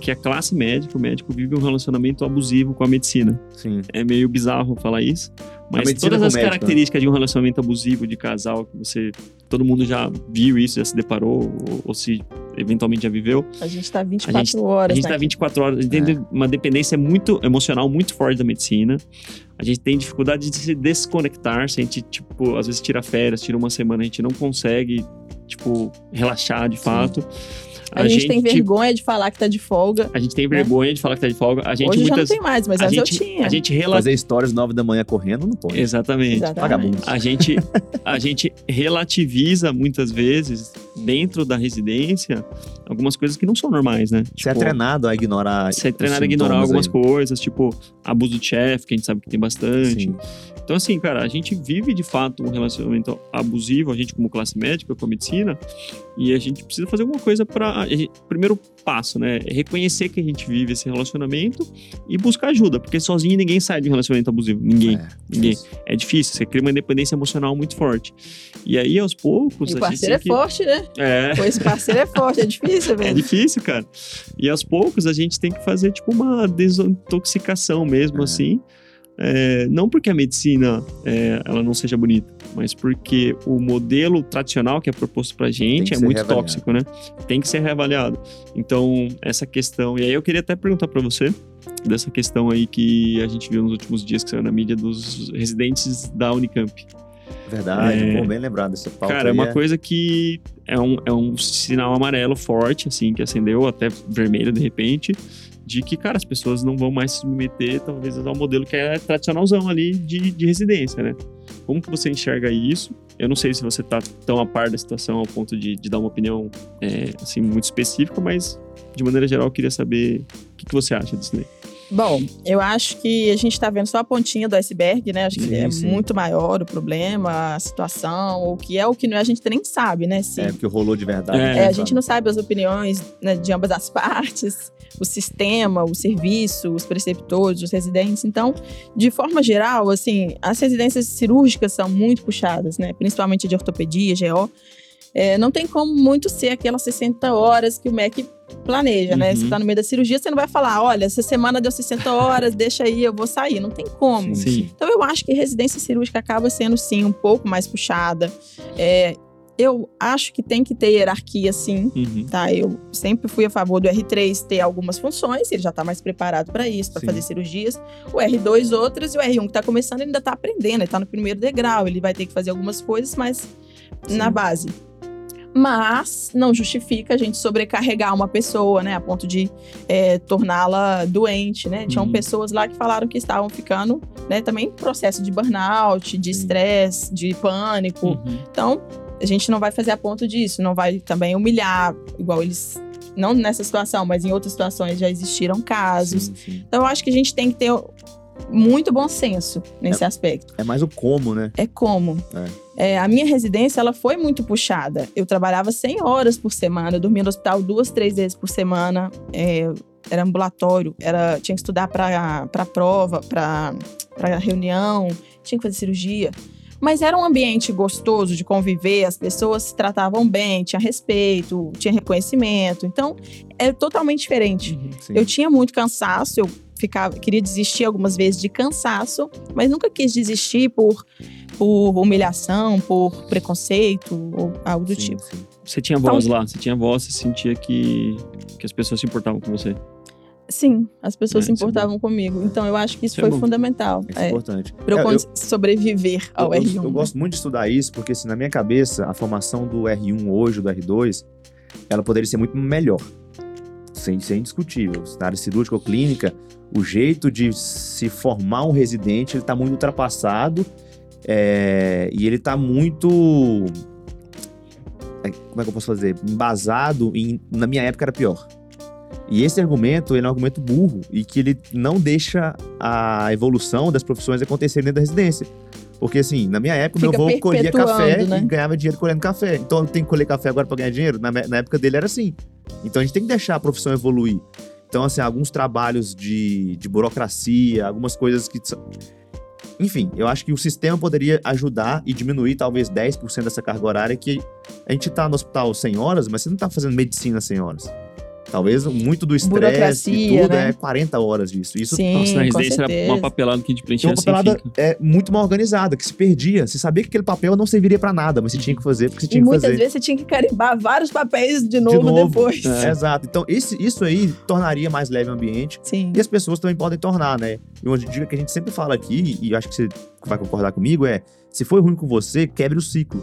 Speaker 2: Que a classe médica, o médico vive um relacionamento abusivo com a medicina.
Speaker 1: Sim.
Speaker 2: É meio bizarro falar isso, mas todas as
Speaker 1: médico, né?
Speaker 2: características de um relacionamento abusivo de casal que você. Todo mundo já viu isso, já se deparou, ou, ou se eventualmente já viveu.
Speaker 3: A gente tá 24
Speaker 2: A gente-
Speaker 3: horas,
Speaker 2: A gente
Speaker 3: né?
Speaker 2: tá 24 horas, a gente tem uma dependência muito emocional, muito forte da medicina. A gente tem dificuldade de se desconectar. Se a gente, tipo, às vezes tira férias, tira uma semana, a gente não consegue, tipo, relaxar de fato.
Speaker 3: A, gente, tem vergonha de falar que tá de folga.
Speaker 2: A gente tem vergonha de falar que tá de folga. A gente
Speaker 3: Hoje já não
Speaker 2: muitas.
Speaker 3: tem mais, mas
Speaker 2: a
Speaker 3: antes
Speaker 2: gente,
Speaker 3: eu tinha.
Speaker 2: a gente rela...
Speaker 1: Fazer histórias 9 da manhã correndo não pode.
Speaker 2: Exatamente.
Speaker 3: Exatamente.
Speaker 1: Vagabundo.
Speaker 2: A gente, a gente relativiza muitas vezes, dentro da residência, algumas coisas que não são normais, né?
Speaker 1: Você é treinado a ignorar.
Speaker 2: Você é treinado a ignorar algumas
Speaker 1: aí.
Speaker 2: coisas, tipo abuso de chefe, que a gente sabe que tem bastante.
Speaker 1: Sim.
Speaker 2: Então, assim, cara, a gente vive de fato um relacionamento abusivo, a gente como classe médica, com a medicina, e a gente precisa fazer alguma coisa para. Primeiro passo, né? É reconhecer que a gente vive esse relacionamento e buscar ajuda, porque sozinho ninguém sai de um relacionamento abusivo. Ninguém.
Speaker 1: É,
Speaker 2: Ninguém.
Speaker 1: isso.
Speaker 2: É difícil, você cria uma independência emocional muito forte. E aí, aos poucos,
Speaker 3: E o
Speaker 2: a gente
Speaker 3: parceiro é
Speaker 2: tem que...
Speaker 3: forte, né?
Speaker 2: É,
Speaker 3: esse parceiro é forte, é difícil, <laughs>
Speaker 2: é
Speaker 3: velho.
Speaker 2: difícil, cara. E aos poucos a gente tem que fazer, tipo, uma desintoxicação mesmo,
Speaker 1: É.
Speaker 2: assim. É, não porque a medicina é, ela não seja bonita, mas porque o modelo tradicional que é proposto pra
Speaker 1: Tem
Speaker 2: gente é muito
Speaker 1: reavaliado.
Speaker 2: tóxico, né? Tem que ser reavaliado. Então, essa questão. E aí eu queria até perguntar pra você dessa questão aí que a gente viu nos últimos dias que saiu na mídia dos residentes da Unicamp.
Speaker 1: Verdade,
Speaker 2: É.
Speaker 1: bem lembrado dessa pauta.
Speaker 2: Cara, é uma coisa que é um, é um sinal amarelo forte, assim, que acendeu, até vermelho de repente, de que, cara, as pessoas não vão mais se submeter, talvez, ao modelo que é tradicionalzão ali de, de residência, né? Como que você enxerga isso? Eu não sei se você tá tão a par da situação ao ponto de, de dar uma opinião, é, assim, muito específica, mas, de maneira geral, eu queria saber o que, que você acha disso daí.
Speaker 3: Bom, eu acho que a gente tá vendo só a pontinha do iceberg, né? Acho que
Speaker 1: Sim,
Speaker 3: é
Speaker 1: sim.
Speaker 3: muito maior o problema, a situação, o que é, o que não é, a gente nem sabe, né? Se,
Speaker 1: É, porque rolou de verdade.
Speaker 2: É,
Speaker 3: É, a gente não sabe as opiniões né, de ambas as <laughs> partes, o sistema, o serviço, os preceptores, os residentes. Então, de forma geral, assim, as residências cirúrgicas são muito puxadas, né? Principalmente de ortopedia, GO. É, não tem como muito ser aquelas 60 horas que o MEC planeja, né?
Speaker 2: Uhum.
Speaker 3: Você tá no meio da cirurgia, você não vai falar, olha, essa semana deu 60 horas, deixa aí, eu vou sair. Não tem como.
Speaker 1: Sim, sim.
Speaker 3: Então eu acho que residência cirúrgica acaba sendo sim um pouco mais puxada. É, eu acho que tem que ter hierarquia, sim.
Speaker 2: Uhum.
Speaker 3: Tá, eu sempre fui a favor do R3 ter algumas funções, ele já está mais preparado para isso, para fazer cirurgias. O R2 outras e o R1 que está começando ele ainda está aprendendo, ele está no primeiro degrau, ele vai ter que fazer algumas coisas, mas na
Speaker 1: Sim.
Speaker 3: base. Mas não justifica a gente sobrecarregar uma pessoa, né, a ponto de é, torná-la doente, né? Tinham
Speaker 2: Uhum.
Speaker 3: pessoas lá que falaram que estavam ficando, né, também processo de burnout, de estresse, de pânico.
Speaker 2: Uhum.
Speaker 3: Então, a gente não vai fazer a ponto disso, não vai também humilhar, igual eles não nessa situação, mas em outras situações já existiram casos.
Speaker 1: Sim, sim.
Speaker 3: Então eu acho que a gente tem que ter muito bom senso nesse aspecto.
Speaker 1: É mais o como, né?
Speaker 3: É como. É, a minha residência ela foi muito puxada. Eu trabalhava 100 horas por semana, eu dormia no hospital duas, três vezes por semana. É, era ambulatório, era, tinha que estudar para prova, para reunião, tinha que fazer cirurgia. Mas era um ambiente gostoso de conviver, as pessoas se tratavam bem, tinha respeito, tinha reconhecimento. Então, é totalmente diferente.
Speaker 1: Sim.
Speaker 3: Eu tinha muito cansaço, eu ficava, queria desistir algumas vezes de cansaço, mas nunca quis desistir por, por humilhação, por preconceito ou algo do
Speaker 1: Sim,
Speaker 3: tipo.
Speaker 1: sim.
Speaker 2: Você tinha voz lá, você tinha voz, você sentia que, que as pessoas se importavam com você.
Speaker 3: Sim, as pessoas
Speaker 2: É,
Speaker 3: se
Speaker 2: é
Speaker 3: importavam comigo. Então eu acho que isso
Speaker 2: Isso é
Speaker 3: foi
Speaker 2: bom.
Speaker 3: fundamental.
Speaker 1: Isso é
Speaker 3: É,
Speaker 1: importante.
Speaker 3: pra eu,
Speaker 1: É, eu-
Speaker 3: sobreviver ao
Speaker 1: eu,
Speaker 3: R1.
Speaker 1: eu
Speaker 3: né?
Speaker 1: gosto muito de estudar isso, porque assim, na minha cabeça, a formação do R1 hoje, do R2, ela poderia ser muito melhor. Sem, sem indiscutível. Na área cirúrgica ou clínica, o jeito de se formar um residente, ele tá muito ultrapassado é, e ele tá muito... é, Como é que eu posso fazer? Embasado em... Na minha época era pior. E esse argumento, ele é um argumento burro e que ele não deixa a evolução das profissões acontecer dentro da residência. Porque, assim, na minha época, meu
Speaker 3: Fica
Speaker 1: avô colhia café
Speaker 3: né?
Speaker 1: e ganhava dinheiro colhendo café. Então, eu tenho que colher café agora para ganhar dinheiro? Na, na época dele era assim. Então, a gente tem que deixar a profissão evoluir. Então, assim, alguns trabalhos de, de burocracia, algumas coisas que... Enfim, eu acho que o sistema poderia ajudar e diminuir talvez 10% dessa carga horária que a gente tá no hospital 100 horas, mas você não tá fazendo medicina 100 horas. Talvez muito do estresse e tudo
Speaker 3: né?
Speaker 1: é 40 horas disso. Isso
Speaker 3: Sim,
Speaker 2: Nossa, na residência era uma papelada que a gente preenchia
Speaker 1: uma
Speaker 2: assim,
Speaker 1: papelada é, muito mal organizada, que se perdia. Você sabia que aquele papel não serviria pra nada, mas você tinha que fazer porque você
Speaker 3: E
Speaker 1: tinha que
Speaker 3: muitas
Speaker 1: fazer.
Speaker 3: vezes você tinha que carimbar vários papéis de
Speaker 1: de
Speaker 3: novo,
Speaker 1: novo.
Speaker 3: depois.
Speaker 1: É, Exato. Então, esse- isso aí tornaria mais leve o ambiente
Speaker 3: Sim.
Speaker 1: e as pessoas também podem tornar, né? E uma dica que a gente sempre fala aqui, e acho que você vai concordar comigo, é: se foi ruim com você, quebre o ciclo.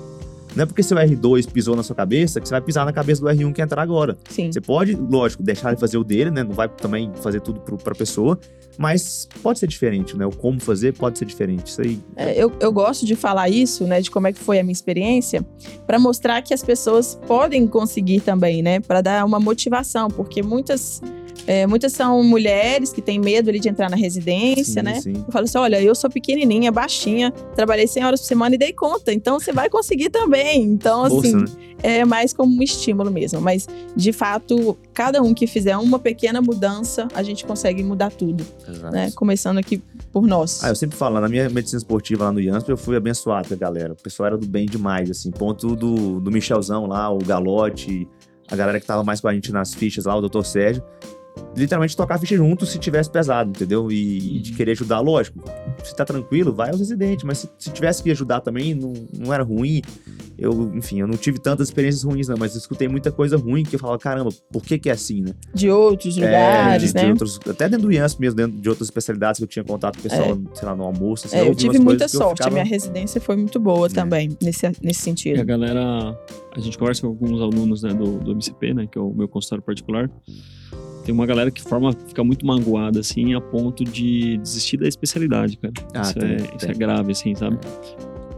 Speaker 1: Não é porque seu R2 pisou na sua cabeça que você vai pisar na cabeça do R1 que entrar agora.
Speaker 3: Sim.
Speaker 1: Você pode, lógico, deixar ele fazer o dele, né? Não vai também fazer tudo pro, pra pessoa, mas pode ser diferente, né? O como fazer pode ser diferente. Isso aí.
Speaker 3: É, eu, eu gosto de falar isso, né, de como é que foi a minha experiência, para mostrar que as pessoas podem conseguir também, né, para dar uma motivação, porque muitas é, muitas são mulheres que têm medo ali de entrar na residência,
Speaker 1: Sim,
Speaker 3: né?
Speaker 1: sim.
Speaker 3: Eu falo assim, olha, eu sou pequenininha, baixinha, trabalhei 100 horas por semana e dei conta, então você vai conseguir também. Então,
Speaker 1: Força,
Speaker 3: assim,
Speaker 1: né?
Speaker 3: é mais como um estímulo mesmo. Mas, de fato, cada um que fizer uma pequena mudança, a gente consegue mudar tudo,
Speaker 1: Exato.
Speaker 3: né? Começando aqui por nós.
Speaker 1: Ah, eu sempre falo, na minha medicina esportiva lá no IANSP, eu fui abençoado com a galera. O pessoal era do bem demais, assim. Ponto do, do Michelzão lá, o Galote, a galera que tava mais com a gente nas fichas lá, o Dr. Sérgio. Literalmente tocar a ficha junto se tivesse pesado, entendeu? E, e de querer ajudar, lógico. Se tá tranquilo, vai aos residentes. Mas se, se tivesse que ajudar também, não, não era ruim. Eu, enfim, eu não tive tantas experiências ruins, não, mas eu escutei muita coisa ruim que eu falava, caramba, por que que é assim, né?
Speaker 3: De outros
Speaker 1: É,
Speaker 3: lugares,
Speaker 1: de, de
Speaker 3: né?
Speaker 1: outros, até dentro do IANSP mesmo, dentro de outras especialidades que eu tinha contato com o pessoal, sei lá, no almoço. Assim,
Speaker 3: É, eu
Speaker 1: ouvi
Speaker 3: tive muita
Speaker 1: eu
Speaker 3: sorte. A
Speaker 1: ficava-
Speaker 3: minha residência foi muito boa também, nesse, nesse
Speaker 2: E a
Speaker 3: sentido.
Speaker 2: galera, a gente conversa com alguns alunos né, do, do MCP, né, que é o meu consultório particular. Tem uma galera que forma, fica muito mangoada, assim, a ponto de desistir da especialidade, cara.
Speaker 1: Ah,
Speaker 2: isso,
Speaker 1: tem,
Speaker 2: é,
Speaker 1: tem.
Speaker 2: isso é grave, assim, sabe?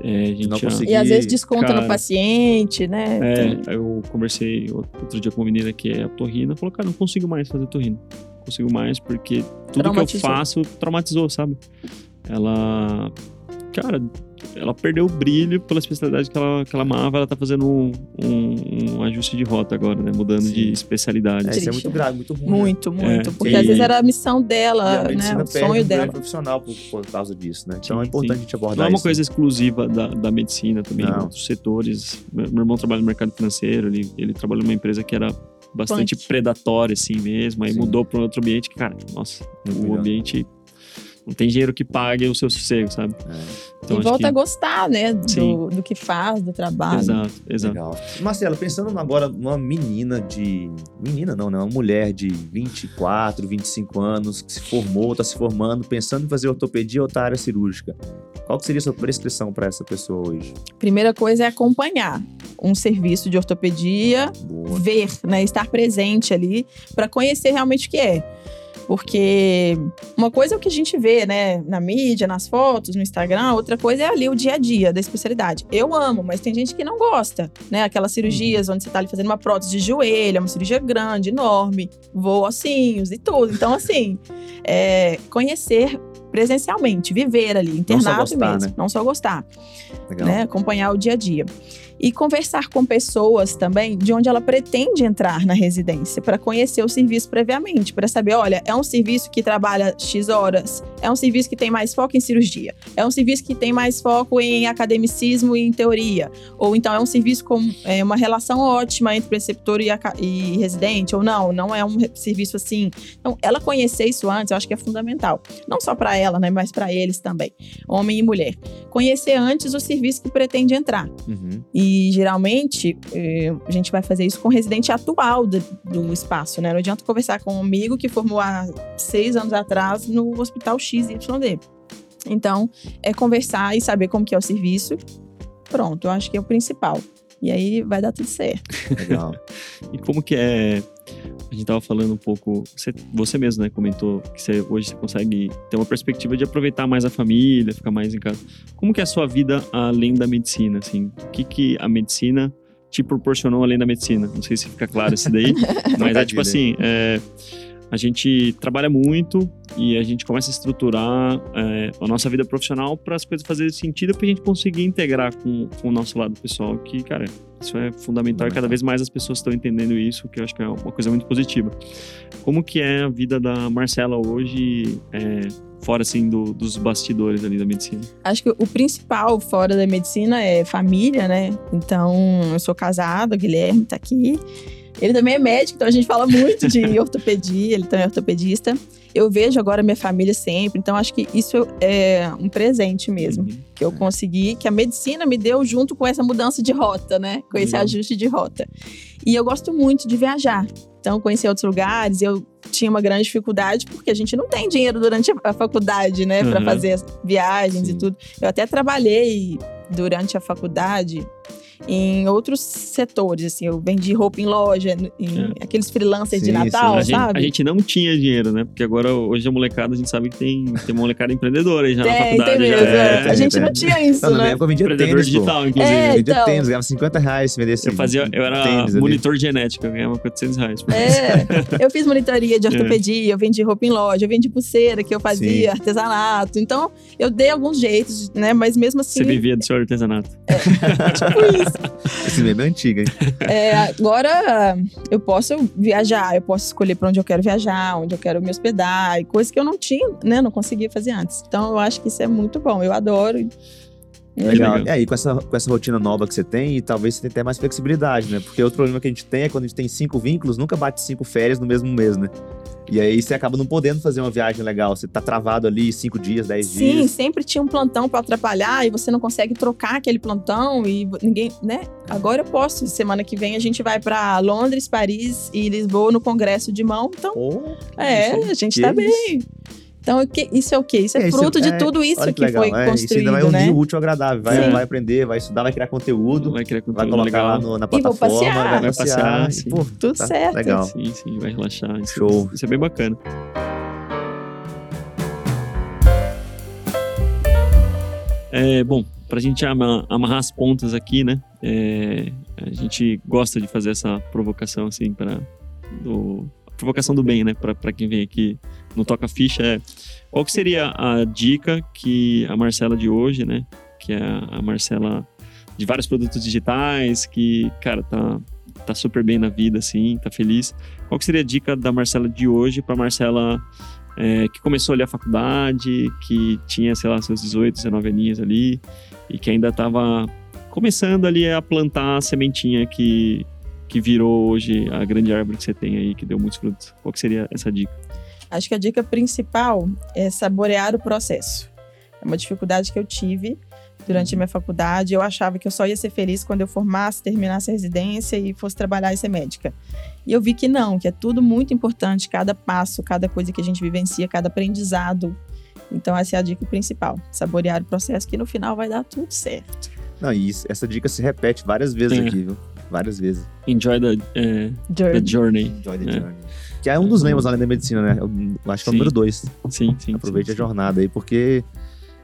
Speaker 2: É, a gente
Speaker 1: Não consegui-
Speaker 3: E às vezes desconta
Speaker 2: cara,
Speaker 3: no paciente, né?
Speaker 2: É, eu conversei outro dia com uma menina que é torrina, falou, cara, não consigo mais fazer torrina. Não consigo mais porque tudo que eu faço traumatizou, sabe? Ela, cara, ela perdeu o brilho pela especialidade que ela, que ela amava, ela tá fazendo um, um- um ajuste de rota agora, né? Mudando
Speaker 1: Sim.
Speaker 2: de especialidade.
Speaker 1: É, isso é muito grave, muito ruim. né?
Speaker 3: Muito, muito. porque
Speaker 2: e-
Speaker 3: às vezes era a missão
Speaker 1: E a
Speaker 3: dela, né? O sonho
Speaker 1: um grande
Speaker 3: dela.
Speaker 1: profissional por, por causa disso, né? Então
Speaker 2: Sim,
Speaker 1: é importante
Speaker 2: sim.
Speaker 1: a gente abordar
Speaker 2: Não é uma
Speaker 1: isso.
Speaker 2: coisa exclusiva da, da medicina também,
Speaker 1: Não.
Speaker 2: outros setores. Meu, meu irmão trabalha no mercado financeiro, ele, ele trabalhou numa empresa que era bastante
Speaker 3: Punk.
Speaker 2: predatória, assim mesmo, aí
Speaker 1: Sim.
Speaker 2: mudou para um outro ambiente que, cara, nossa,
Speaker 1: Muito
Speaker 2: o
Speaker 1: melhor.
Speaker 2: ambiente não tem dinheiro que pague o seu sossego, sabe?
Speaker 1: É,
Speaker 2: Então,
Speaker 3: e volta
Speaker 2: que...
Speaker 3: a gostar, né? Do, do que faz, do trabalho.
Speaker 2: Exato, exato.
Speaker 1: legal. Marcelo, pensando agora numa menina de. Menina não, né? Uma mulher de 24, 25 anos, que se formou, tá se formando, pensando em fazer ortopedia ou outra área cirúrgica. Qual que seria a sua prescrição para essa pessoa hoje?
Speaker 3: Primeira coisa é acompanhar um serviço de ortopedia,
Speaker 1: Boa.
Speaker 3: ver, né? Estar presente ali para conhecer realmente o que é. Porque uma coisa é o que a gente vê, né, na mídia, nas fotos, no Instagram, outra coisa é ali o dia a dia da especialidade. Eu amo, mas tem gente que não gosta, né? Aquelas cirurgias onde você tá ali fazendo uma prótese de joelho, é uma cirurgia grande, enorme, voa ossinhos e tudo. Então, assim, é, conhecer presencialmente, viver ali, internado não gostar, mesmo, né? não só gostar, né? Acompanhar o dia a dia e conversar com pessoas também de onde ela pretende entrar na residência, para conhecer o serviço previamente, para saber, olha, é um serviço que trabalha X horas, é um serviço que tem mais foco em cirurgia, é um serviço que tem mais foco em academicismo e em teoria, ou então é um serviço com é, uma relação ótima entre preceptor e, e residente, ou não, não é um serviço assim. Então, ela conhecer isso antes, eu acho que é fundamental, não só para ela, né, mas para eles também, homem e mulher. Conhecer antes o serviço que pretende entrar. Uhum. E e geralmente eh, a gente vai fazer isso com o residente atual do, do, espaço, né? Não adianta conversar com um amigo que formou há seis anos atrás no hospital XYD. Então, é conversar e saber como que é o serviço. Pronto, eu acho que é o principal. E aí vai dar tudo certo.
Speaker 2: Legal. <laughs> e como que é a gente tava falando um pouco, você, você mesmo, né, comentou que você, hoje você consegue ter uma perspectiva de aproveitar mais a família, ficar mais em casa. Como que é a sua vida além da medicina, assim? O que que a medicina te proporcionou além da medicina? Não sei se fica claro isso daí, <laughs> mas é tipo assim, é, a gente trabalha muito e a gente começa a estruturar é, a nossa vida profissional para as coisas fazerem sentido para a gente conseguir integrar com, com o nosso lado pessoal, que, cara, isso é fundamental e cada vez mais as pessoas estão entendendo isso, que eu acho que é uma coisa muito positiva. Como que é a vida da Marcela hoje, é, fora assim do, dos bastidores ali da medicina?
Speaker 3: Acho que o principal fora da medicina é família, né? Então, eu sou casada, o Guilherme tá aqui. Ele também é médico, então a gente fala muito de <laughs> ortopedia, ele também é ortopedista. Eu vejo agora minha família sempre, então acho que isso é um presente mesmo. Uhum. Que eu consegui, que a medicina me deu junto com essa mudança de rota, né? Com esse uhum. ajuste de rota. E eu gosto muito de viajar. Então, conhecer outros lugares, eu tinha uma grande dificuldade porque a gente não tem dinheiro durante a faculdade, né, para uhum. fazer as viagens Sim. e tudo. Eu até trabalhei durante a faculdade em outros setores, assim, eu vendi roupa em loja, em é. aqueles freelancers sim, de Natal,
Speaker 2: sim. A sabe? Gente, a gente não tinha dinheiro, né? Porque agora, hoje a molecada, a gente sabe que tem, tem uma molecada empreendedora aí já tem, na faculdade. Tem mesmo,
Speaker 3: é. A gente não tinha isso, não, né? Na
Speaker 1: época eu vendia Empreendedor tênis, digital, pô. inclusive. É, eu vendia então... tênis, ganhava 50 reais se vendesse
Speaker 2: Eu fazia, eu era monitor genético, eu ganhava 400 reais.
Speaker 3: É, eu fiz monitoria de <laughs> é. ortopedia, eu vendi roupa em loja, eu vendi pulseira que eu fazia, sim. artesanato. Então, eu dei alguns jeitos, né? Mas mesmo assim...
Speaker 2: Você vivia do seu artesanato.
Speaker 3: É, tipo isso.
Speaker 1: Esse meme é antigo, hein?
Speaker 3: É, agora eu posso viajar, eu posso escolher para onde eu quero viajar, onde eu quero me hospedar, e coisas que eu não tinha, né? Não conseguia fazer antes. Então eu acho que isso é muito bom. Eu adoro.
Speaker 1: Legal. E aí, com essa, com essa rotina nova que você tem, talvez você tenha até mais flexibilidade, né? Porque outro problema que a gente tem é quando a gente tem cinco vínculos, nunca bate cinco férias no mesmo mês, né? E aí você acaba não podendo fazer uma viagem legal. Você tá travado ali cinco dias, dez
Speaker 3: Sim,
Speaker 1: dias.
Speaker 3: Sim, sempre tinha um plantão para atrapalhar e você não consegue trocar aquele plantão e ninguém, né? Agora eu posso. Semana que vem a gente vai para Londres, Paris e Lisboa no congresso de mão. Então, oh, é, a gente tá bem. Então, isso é o quê? Isso é, é fruto isso, de é, tudo isso que, que foi é, construído, Isso ainda
Speaker 1: vai
Speaker 3: unir
Speaker 1: né? o útil ao agradável. Vai, vai, aprender, vai estudar, vai criar conteúdo. Vai criar conteúdo Vai colocar legal. lá no, na plataforma.
Speaker 3: E vou passear.
Speaker 2: Vai passear, sim.
Speaker 3: Pô, tudo tá certo.
Speaker 2: Legal. Sim, sim, vai relaxar.
Speaker 1: Show.
Speaker 2: Isso é bem bacana. É, bom, para a gente amarrar as pontas aqui, né? É, a gente gosta de fazer essa provocação assim para do provocação do bem, né? Para quem vem aqui no Toca Ficha é qual que seria a dica que a Marcela de hoje, né? Que é a Marcela de vários produtos digitais, que, cara, tá, tá super bem na vida, assim, tá feliz. Qual que seria a dica da Marcela de hoje para Marcela é, que começou ali a faculdade, que tinha, sei lá, seus 18, 19 aninhos ali, e que ainda estava começando ali a plantar a sementinha que, que virou hoje a grande árvore que você tem aí, que deu muitos frutos? Qual que seria essa dica?
Speaker 3: Acho que a dica principal é saborear o processo. É uma dificuldade que eu tive durante a minha faculdade. Eu achava que eu só ia ser feliz quando eu formasse, terminasse a residência e fosse trabalhar e ser médica. E eu vi que não, que é tudo muito importante, cada passo, cada coisa que a gente vivencia, cada aprendizado. Então essa é a dica principal, saborear o processo que no final vai dar tudo certo.
Speaker 1: Não, e isso, essa dica se repete várias vezes aqui, viu? várias vezes.
Speaker 2: Enjoy the, uh, journey. the journey.
Speaker 1: Enjoy the é. journey. Que é um dos lemas além da medicina, né? Eu acho que é o
Speaker 2: Sim.
Speaker 1: número dois.
Speaker 2: Sim, sim.
Speaker 1: Aproveite
Speaker 2: sim,
Speaker 1: a jornada aí, porque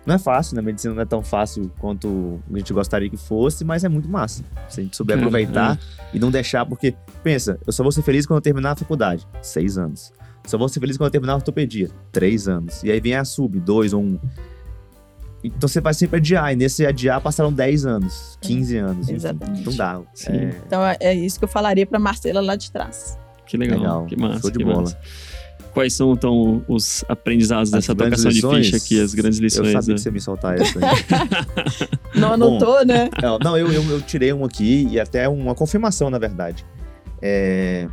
Speaker 1: não é fácil, né? A medicina não é tão fácil quanto a gente gostaria que fosse, mas é muito massa. Se a gente souber
Speaker 2: Cara,
Speaker 1: aproveitar e não deixar, porque, pensa, eu só vou ser feliz quando eu terminar a faculdade. Seis anos. Só vou ser feliz quando eu terminar a ortopedia. Três anos. E aí vem a sub, dois ou um. Então você vai sempre adiar, e nesse adiar passaram 10 anos, 15 anos.
Speaker 3: Exatamente.
Speaker 1: Não dá.
Speaker 2: Sim.
Speaker 1: É,
Speaker 3: Então é- é isso que eu falaria pra Marcela lá de trás.
Speaker 2: Que legal,
Speaker 1: Legal.
Speaker 2: que massa.
Speaker 1: Show de
Speaker 2: que
Speaker 1: bola.
Speaker 2: massa. Quais são, então, os aprendizados
Speaker 1: As
Speaker 2: dessa trocação de ficha aqui, as grandes lições?
Speaker 1: eu sabia
Speaker 2: né?
Speaker 1: que você ia me soltar essa. aí. <laughs>
Speaker 3: Não anotou, né?
Speaker 1: Não, não, eu, eu, eu tirei um aqui e até uma confirmação, na verdade. É,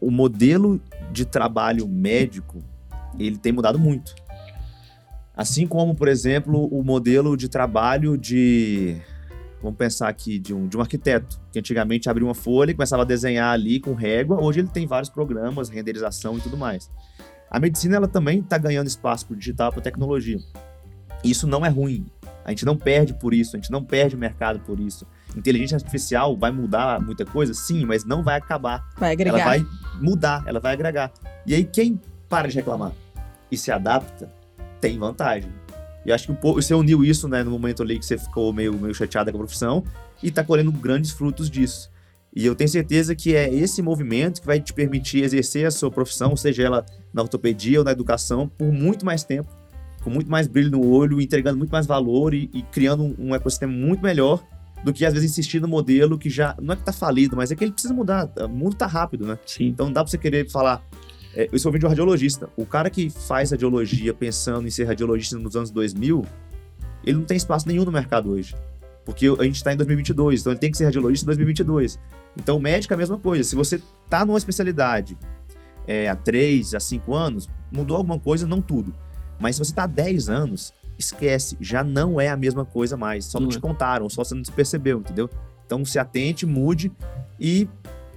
Speaker 1: o modelo de trabalho médico, ele tem mudado muito. Assim como, por exemplo, o modelo de trabalho de... Vamos pensar aqui de um, de um arquiteto, que antigamente abria uma folha e começava a desenhar ali com régua. Hoje ele tem vários programas, renderização e tudo mais. A medicina ela também está ganhando espaço para o digital, para a tecnologia. Isso não é ruim. A gente não perde por isso, a gente não perde mercado por isso. Inteligência artificial vai mudar muita coisa? Sim, mas não vai acabar.
Speaker 3: Vai agregar.
Speaker 1: Ela vai mudar, ela vai agregar. E aí, quem para de reclamar e se adapta, tem vantagem. E acho que pouco- você uniu isso, né, no momento ali que você ficou meio, meio chateada com a profissão e tá colhendo grandes frutos disso. E eu tenho certeza que é esse movimento que vai te permitir exercer a sua profissão, seja ela na ortopedia ou na educação, por muito mais tempo, com muito mais brilho no olho, entregando muito mais valor e, e criando um, um ecossistema muito melhor do que às vezes insistir no modelo que já não é que tá falido, mas é que ele precisa mudar. O mundo tá rápido, né?
Speaker 2: Sim,
Speaker 1: Então não dá pra você querer falar. É, eu sou vídeo radiologista. O cara que faz radiologia pensando em ser radiologista nos anos 2000, ele não tem espaço nenhum no mercado hoje. Porque a gente tá em 2022, então ele tem que ser radiologista em 2022. Então, médico é a mesma coisa. Se você tá numa especialidade é, há 3, há 5 anos, mudou alguma coisa, não tudo. Mas se você tá há 10 anos, esquece, já não é a mesma coisa mais. Só não,
Speaker 2: Não
Speaker 1: te
Speaker 2: é.
Speaker 1: contaram, só você não percebeu, entendeu? Então se atente, mude e,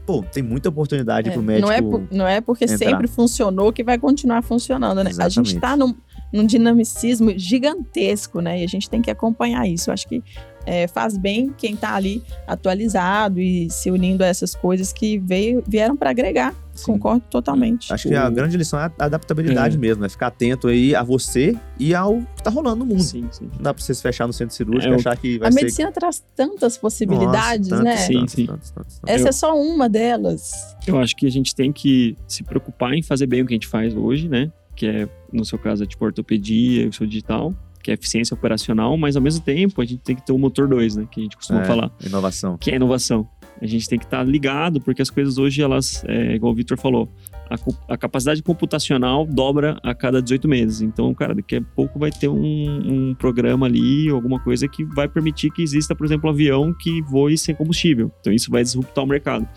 Speaker 1: pô, tem muita oportunidade
Speaker 3: É,
Speaker 1: pro médico.
Speaker 3: não, é por- não é porque
Speaker 1: entrar.
Speaker 3: sempre funcionou que vai continuar funcionando, né? A gente
Speaker 1: Exatamente.
Speaker 3: está num, num dinamicismo gigantesco, né? E a gente tem que acompanhar isso. Eu acho que é, faz bem quem está ali atualizado e se unindo a essas coisas que veio, vieram para agregar.
Speaker 1: Sim.
Speaker 3: Concordo totalmente.
Speaker 1: Acho que a grande lição é a adaptabilidade
Speaker 2: É.
Speaker 1: mesmo, é ficar atento aí a você e ao que tá rolando no mundo.
Speaker 2: sim, sim.
Speaker 1: Não dá pra você se fechar no centro cirúrgico
Speaker 2: É,
Speaker 1: e
Speaker 2: o-
Speaker 1: achar que vai
Speaker 3: A
Speaker 1: ser...
Speaker 3: medicina traz tantas possibilidades,
Speaker 1: Nossa,
Speaker 3: né?
Speaker 1: tantos,
Speaker 2: Sim,
Speaker 1: tantos,
Speaker 2: sim.
Speaker 1: tantos, tantos, tantos.
Speaker 3: Essa é só uma delas.
Speaker 2: Eu acho que a gente tem que se preocupar em fazer bem o que a gente faz hoje, né? Que é, no seu caso, é tipo ortopedia, o seu digital, que é eficiência operacional, mas ao mesmo tempo a gente tem que ter o motor 2, né? Que a gente costuma
Speaker 1: É,
Speaker 2: falar,
Speaker 1: Inovação.
Speaker 2: que é inovação. A gente tem que estar ligado, porque as coisas hoje, elas, é, igual o Victor falou, a, a capacidade computacional dobra a cada 18 meses. Então, cara, daqui a pouco vai ter um, um programa ali, alguma coisa que vai permitir que exista, por exemplo, um avião que voe sem combustível. Então, isso vai disruptar o mercado.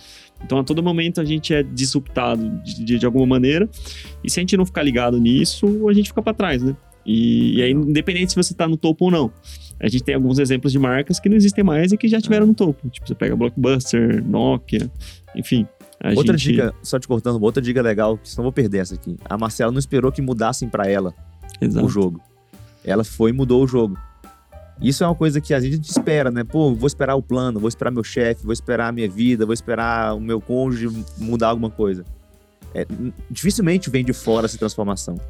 Speaker 2: Então, a todo momento a gente é disruptado de, de, de alguma maneira. E se a gente não ficar ligado nisso, a gente fica para trás, né? E, e aí, independente se você tá no topo ou não. A gente tem alguns exemplos de marcas que não existem mais e que já tiveram no topo. Tipo, você pega Blockbuster, Nokia, enfim. a
Speaker 1: Outra
Speaker 2: gente-
Speaker 1: dica, só te cortando, outra dica legal, que senão eu vou perder essa aqui. A Marcela não esperou que mudassem pra ela
Speaker 2: Exato.
Speaker 1: o jogo. Ela foi e mudou o jogo. Isso é uma coisa que a gente espera, né? Pô, vou esperar o plano, vou esperar meu chefe, vou esperar a minha vida, vou esperar o meu cônjuge mudar alguma coisa. É, dificilmente vem de fora essa transformação.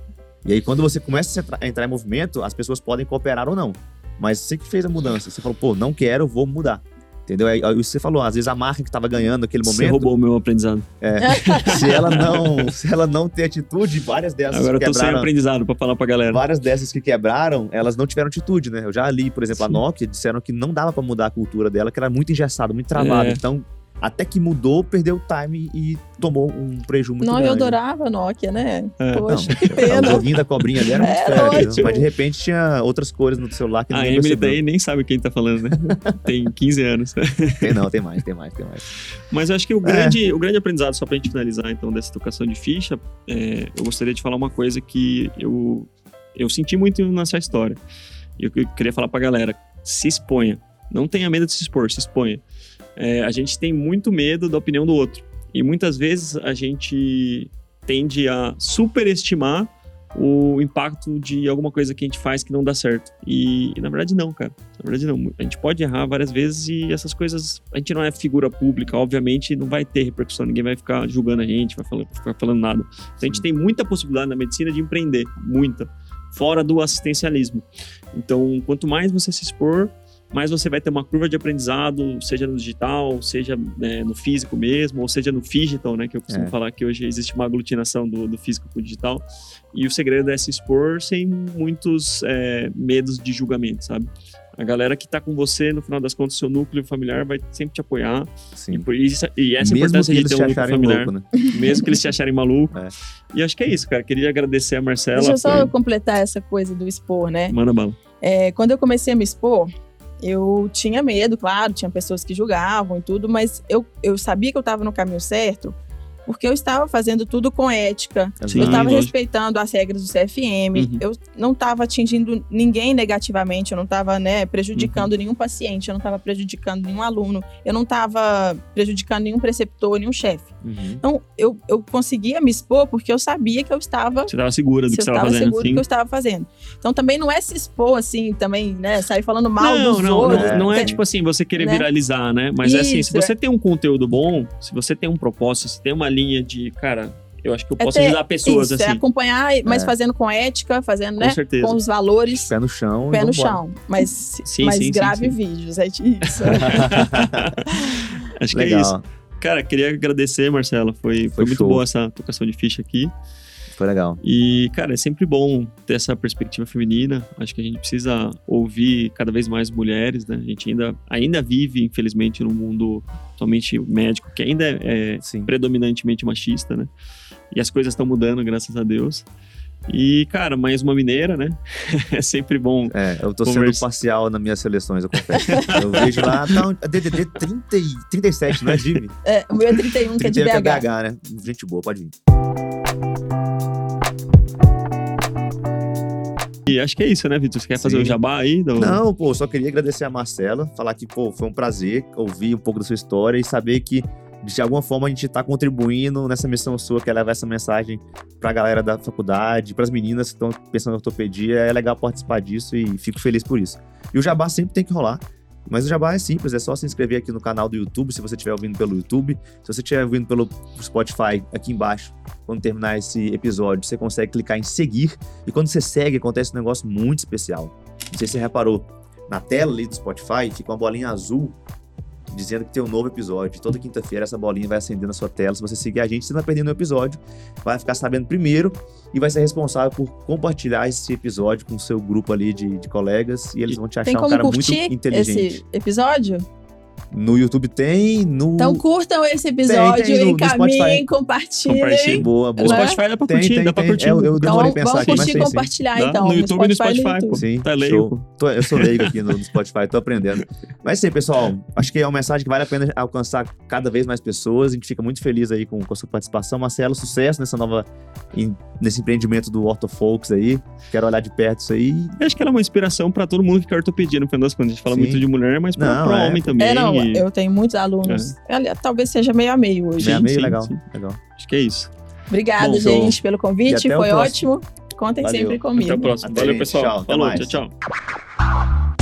Speaker 1: E aí, quando você começa a entra- a entrar em movimento, as pessoas podem cooperar ou não. Mas você que fez a mudança, você falou, pô, não quero, vou mudar. Entendeu? Aí, aí você falou, às vezes a marca que tava ganhando naquele
Speaker 2: Você
Speaker 1: momento,
Speaker 2: roubou o meu aprendizado. <laughs>
Speaker 1: se ela não, se ela não ter atitude, várias dessas
Speaker 2: Agora eu tô sem aprendizado pra falar pra galera.
Speaker 1: várias dessas que quebraram, elas não tiveram atitude, né? Eu já li, por exemplo, a
Speaker 2: Sim.
Speaker 1: Nokia, disseram que não dava pra mudar a cultura dela, que era muito engessada, muito travada.
Speaker 2: É.
Speaker 1: Então, até que mudou, perdeu o time e tomou um prejuízo muito
Speaker 3: não,
Speaker 1: grande.
Speaker 3: eu adorava a Nokia, né?
Speaker 2: É.
Speaker 3: Poxa,
Speaker 1: Não,
Speaker 3: que
Speaker 1: O
Speaker 3: pena.
Speaker 1: joguinho da cobrinha ali era muito
Speaker 3: Era ótimo.
Speaker 1: mas de repente tinha outras cores no celular que
Speaker 2: A
Speaker 1: ninguém
Speaker 2: Emily
Speaker 1: percebeu.
Speaker 2: daí nem sabe quem tá falando, né? <laughs> Tem 15 anos.
Speaker 1: Tem não, tem mais, tem mais, tem mais.
Speaker 2: Mas eu acho que o
Speaker 1: É.
Speaker 2: grande, o grande aprendizado, só pra gente finalizar, então, dessa educação de ficha, é, eu gostaria de falar uma coisa que eu, eu senti muito nessa história. E eu que- queria falar pra galera: se exponha. Não tenha medo de se expor, se exponha. É, a gente tem muito medo da opinião do outro. E muitas vezes a gente tende a superestimar o impacto de alguma coisa que a gente faz que não dá certo. E, e, na verdade não, cara. Na verdade não. A gente pode errar várias vezes e essas coisas, a gente não é figura pública, obviamente não vai ter repercussão, ninguém vai ficar julgando a gente, vai falando, ficar falando nada. Então, a gente tem muita possibilidade na medicina de empreender, muita, fora do assistencialismo. Então, quanto mais você se expor, mais você vai ter uma curva de aprendizado, seja no digital, seja né, no físico mesmo, ou seja no digital, né? Que eu costumo é. falar que hoje existe uma aglutinação do, do físico com o digital. E o segredo é se expor sem muitos é, medos de julgamento, sabe? A galera que tá com você, no final das contas, seu núcleo familiar vai sempre te apoiar.
Speaker 1: Sim.
Speaker 2: E, isso, e essa
Speaker 1: mesmo
Speaker 2: importância
Speaker 1: que
Speaker 2: de ter
Speaker 1: um
Speaker 2: núcleo familiar.
Speaker 1: Louco, né?
Speaker 2: Mesmo que eles te acharem maluco.
Speaker 1: É.
Speaker 2: E acho que é isso, cara. Queria agradecer a Marcela.
Speaker 3: Deixa eu só
Speaker 2: foi...
Speaker 3: completar essa coisa do expor, né?
Speaker 2: Manda bala.
Speaker 3: É, quando eu comecei a me expor, eu tinha medo, claro, tinha pessoas que julgavam e tudo, mas eu, eu sabia que eu estava no caminho certo porque eu estava fazendo tudo com ética,
Speaker 1: Sim,
Speaker 3: eu estava respeitando as regras do CFM,
Speaker 2: Uhum.
Speaker 3: eu não estava atingindo ninguém negativamente, eu não estava né,
Speaker 2: Uhum.
Speaker 3: prejudicando nenhum paciente, eu não estava prejudicando nenhum aluno, eu não estava prejudicando nenhum preceptor, nenhum chefe.
Speaker 1: Uhum.
Speaker 3: Então, eu, eu conseguia me expor porque eu sabia que eu estava
Speaker 2: Você estava segura do que você estava fazendo.
Speaker 3: seguro do que eu estava fazendo. Então também não é se expor assim, também, né? Sair falando mal
Speaker 2: não,
Speaker 3: dos
Speaker 2: não,
Speaker 3: outros.
Speaker 2: não, não é
Speaker 3: Tem-
Speaker 2: tipo assim, você querer
Speaker 3: né?
Speaker 2: viralizar, né? Mas é assim, se
Speaker 3: Isso,
Speaker 2: você tem um conteúdo bom, se você tem um propósito, se tem uma linha de, cara, eu acho que eu
Speaker 3: É
Speaker 2: posso
Speaker 3: ter-
Speaker 2: ajudar pessoas
Speaker 3: Isso, é
Speaker 2: assim.
Speaker 3: acompanhar, mas
Speaker 1: É.
Speaker 3: fazendo com ética, fazendo,
Speaker 2: Com
Speaker 3: né?
Speaker 2: certeza.
Speaker 3: Com os valores,
Speaker 1: Pé no chão.
Speaker 3: pé no chão. Mas,
Speaker 2: Sim,
Speaker 3: mas
Speaker 2: sim,
Speaker 3: grave
Speaker 2: sim.
Speaker 3: vídeos, é isso. <laughs>
Speaker 2: acho que é isso. Cara, queria agradecer, Marcela. Foi, foi,
Speaker 1: Foi
Speaker 2: muito
Speaker 1: show.
Speaker 2: boa essa tocação de ficha aqui.
Speaker 1: Foi legal.
Speaker 2: E, cara, é sempre bom ter essa perspectiva feminina. Acho que a gente precisa ouvir cada vez mais mulheres, né? A gente ainda, ainda vive, infelizmente, num mundo totalmente médico, que ainda é
Speaker 1: Sim.
Speaker 2: predominantemente machista, né? E as coisas estão mudando, graças a Deus. E, cara, mais uma mineira, né? <laughs> é sempre bom.
Speaker 1: É, eu tô
Speaker 2: Conversa.
Speaker 1: sendo parcial nas minhas seleções, eu confesso. eu vejo lá, tá, um- DDD 30 e 37, não é, Jimmy?
Speaker 3: É, o meu é 31, que é de
Speaker 1: 31 que é
Speaker 3: BH.
Speaker 1: BH, né? Gente boa, pode vir.
Speaker 2: E acho que é isso, né, Vitor? Você quer fazer
Speaker 1: Sim.
Speaker 2: o jabá aí? Do...
Speaker 1: Não, pô, só queria agradecer a Marcela, falar que, pô, foi um prazer ouvir um pouco da sua história e saber que, de alguma forma, a gente tá contribuindo nessa missão sua, que é levar essa mensagem pra galera da faculdade, pras meninas que estão pensando em ortopedia. É legal participar disso e fico feliz por isso. E o jabá sempre tem que rolar. Mas o jabá é simples, é só se inscrever aqui no canal do YouTube, se você estiver ouvindo pelo YouTube. Se você estiver ouvindo pelo Spotify, aqui embaixo, quando terminar esse episódio, você consegue clicar em seguir. E quando você segue, acontece um negócio muito especial. Não sei se você reparou, na tela ali do Spotify fica uma bolinha azul dizendo que tem um novo episódio. Toda quinta-feira essa bolinha vai acender na sua tela. Se você seguir a gente, você não vai perdendo o episódio. Vai ficar sabendo primeiro e vai ser responsável por compartilhar esse episódio com o seu grupo ali de, de colegas. E eles vão te achar um cara muito
Speaker 3: curtir
Speaker 1: inteligente.
Speaker 3: esse episódio?
Speaker 1: No YouTube tem, no.
Speaker 3: Então curtam esse episódio,
Speaker 1: tem no- no
Speaker 3: encaminhem, compartilhem.
Speaker 2: Compartilhem.
Speaker 1: Boa,
Speaker 2: No
Speaker 1: boa.
Speaker 3: Né?
Speaker 2: Spotify dá pra
Speaker 1: Tem,
Speaker 2: curtir,
Speaker 1: tem,
Speaker 2: dá pra
Speaker 1: tem.
Speaker 2: curtir.
Speaker 1: É, eu- eu
Speaker 3: Então
Speaker 1: demorei
Speaker 3: vamos
Speaker 1: pensar aqui, mas
Speaker 3: curtir e
Speaker 1: tem sim.
Speaker 3: compartilhar,
Speaker 2: Dá?
Speaker 3: então.
Speaker 2: No YouTube e no Spotify,
Speaker 3: YouTube.
Speaker 2: pô.
Speaker 1: Sim,
Speaker 2: Tá leigo.
Speaker 1: Tô- eu sou leigo aqui no, no Spotify, tô aprendendo. Mas sim, pessoal, acho que é uma mensagem que vale a pena alcançar cada vez mais pessoas. A gente fica muito feliz aí com, com a sua participação. Marcelo, sucesso nessa nova, em- nesse empreendimento do Ortofolks aí. Quero olhar de perto isso aí.
Speaker 2: Eu acho que ela é uma inspiração pra todo mundo que quer ortopedia, no final das contas. A gente fala
Speaker 1: Sim.
Speaker 2: muito de mulher, mas pra,
Speaker 1: Não,
Speaker 2: pra
Speaker 1: é.
Speaker 2: homem também.
Speaker 3: É, não,
Speaker 2: e-
Speaker 3: eu tenho muitos alunos. Aliás, talvez seja meio a meio hoje.
Speaker 1: Meio a meio,
Speaker 2: sim,
Speaker 1: legal,
Speaker 2: sim.
Speaker 1: legal.
Speaker 2: Acho que é isso.
Speaker 3: Obrigada,
Speaker 2: Bom,
Speaker 3: gente, pelo convite. Foi ótimo. Contem
Speaker 1: Valeu.
Speaker 3: sempre comigo.
Speaker 2: Até o próximo.
Speaker 1: Até,
Speaker 2: Valeu, pessoal.
Speaker 1: Tchau, até
Speaker 2: Falou,
Speaker 1: mais.
Speaker 2: tchau, tchau.